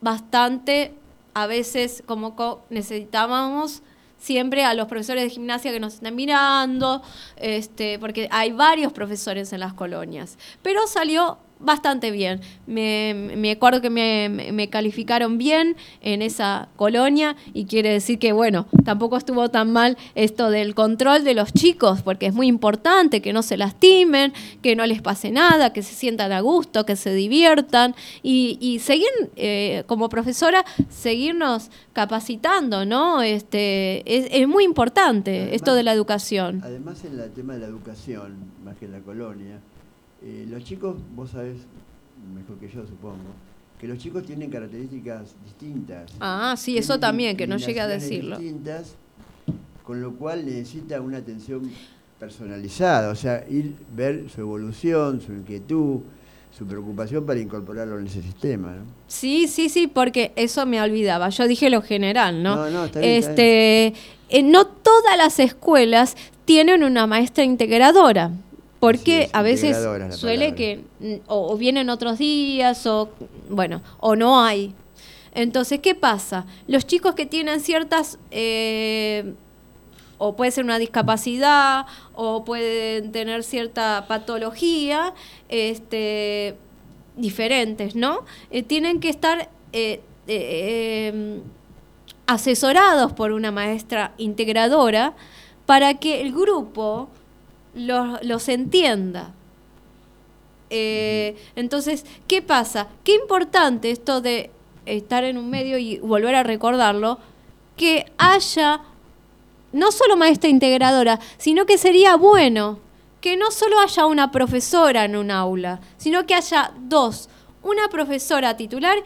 bastante, a veces como co- necesitábamos siempre a los profesores de gimnasia que nos están mirando, este, porque hay varios profesores en las colonias. Pero salió bastante bien. Me, me acuerdo que me, me- calificaron bien en esa colonia y quiere decir que, bueno, tampoco estuvo tan mal esto del control de los chicos, porque es muy importante que no se lastimen, que no les pase nada, que se sientan a gusto, que se diviertan y, y seguir, eh, como profesora, seguirnos capacitando, ¿no? Este, es, es muy importante Además- esto de la educación. Además, en el tema de la educación, más que en la colonia, eh, los chicos, vos sabés mejor que yo, supongo, que los chicos tienen características distintas. Ah, sí, eso también, que no llegue a decirlo. distintas, con lo cual necesita una atención personalizada, o sea, ir ver su evolución, su inquietud, su preocupación para incorporarlo en ese sistema. ¿no? Sí, sí, sí, porque eso me olvidaba. Yo dije lo general, ¿no? No, no, está bien, está este, eh, no todas las escuelas tienen una maestra integradora. Porque a veces suele palabra. que mm, o, o vienen otros días o bueno, o no hay. Entonces, ¿qué pasa? Los chicos que tienen ciertas eh, o puede ser una discapacidad o pueden tener cierta patología, este, diferentes, ¿no? Eh, tienen que estar eh, eh, em, asesorados por una maestra integradora para que el grupo los, los entienda. entonces, ¿qué pasa? Qué importante esto de estar en un medio y volver a recordarlo, que haya no solo maestra integradora, sino que sería bueno que no solo haya una profesora en un aula, sino que haya dos, una profesora titular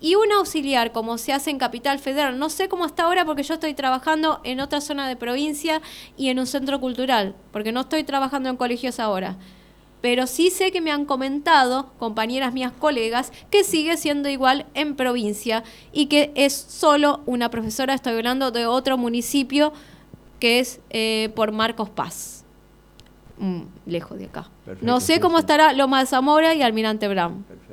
y un auxiliar, como se hace en Capital Federal. No sé cómo está ahora porque yo estoy trabajando en otra zona de provincia y en un centro cultural, porque no estoy trabajando en colegios ahora. Pero sí sé que me han comentado, compañeras mías, colegas, que sigue siendo igual en provincia y que es solo una profesora, estoy hablando de otro municipio que es eh, por Marcos Paz. Mm, lejos de acá. no sé cómo estará Loma de Zamora y Almirante Brown. Perfecto.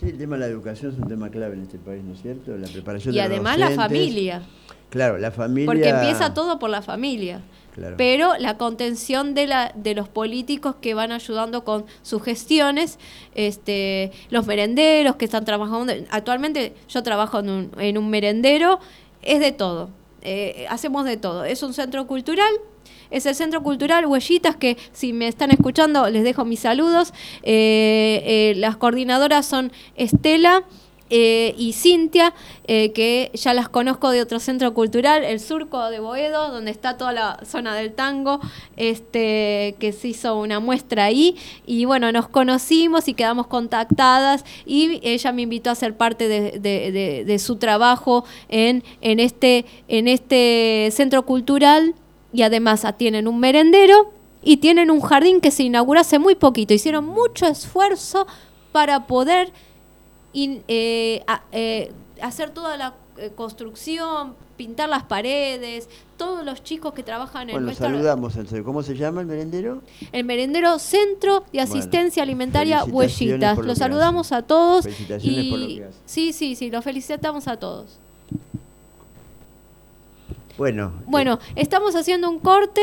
Sí, el tema de la educación es un tema clave en este país, ¿no es cierto? La preparación y además la familia. Claro, la familia. Porque empieza todo por la familia. Pero la contención de, la, de los políticos que van ayudando con sus gestiones, este, los merenderos que están trabajando. Actualmente yo trabajo en un, en un merendero, es de todo eh, hacemos de todo. Es un centro cultural, es el Centro Cultural Huellitas, que si me están escuchando les dejo mis saludos. Eh, eh, las coordinadoras son Estela. Eh, y Cintia, que ya las conozco de otro centro cultural, el Surco de Boedo, donde está toda la zona del tango, este, que se hizo una muestra ahí. Y bueno, nos conocimos y quedamos contactadas y ella me invitó a ser parte de, su trabajo en, en, este, en este centro cultural y además tienen un merendero y tienen un jardín que se inauguró hace muy poquito. Hicieron mucho esfuerzo para poder y, eh, eh, hacer toda la eh, construcción, pintar las paredes, todos los chicos que trabajan en bueno, saludamos, ¿cómo se llama el merendero? El merendero Centro de Asistencia Alimentaria Huellitas. Los saludamos a todos. Felicitaciones por lo que Sí, sí, sí, los felicitamos a todos. Bueno. Bueno, estamos haciendo un corte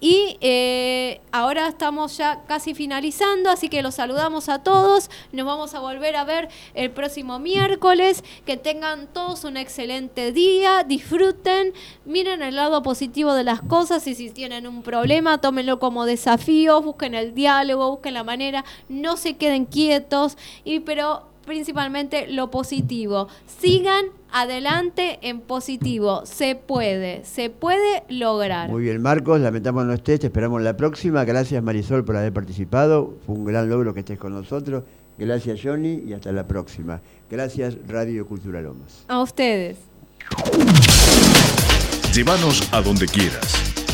y eh, ahora estamos ya casi finalizando, así que los saludamos a todos. Nos vamos a volver a ver el próximo miércoles. Que tengan todos un excelente día, disfruten, miren el lado positivo de las cosas y si tienen un problema, tómenlo como desafío, busquen el diálogo, busquen la manera, no se queden quietos, y pero principalmente lo positivo. Sigan adelante en positivo. Se puede, se puede lograr. Muy bien, Marcos, lamentamos no estés, te esperamos la próxima. Gracias Marisol por haber participado. Fue un gran logro que estés con nosotros. Gracias Johnny y hasta la próxima. Gracias Radio Cultura Lomas. A ustedes. Llévanos a donde quieras.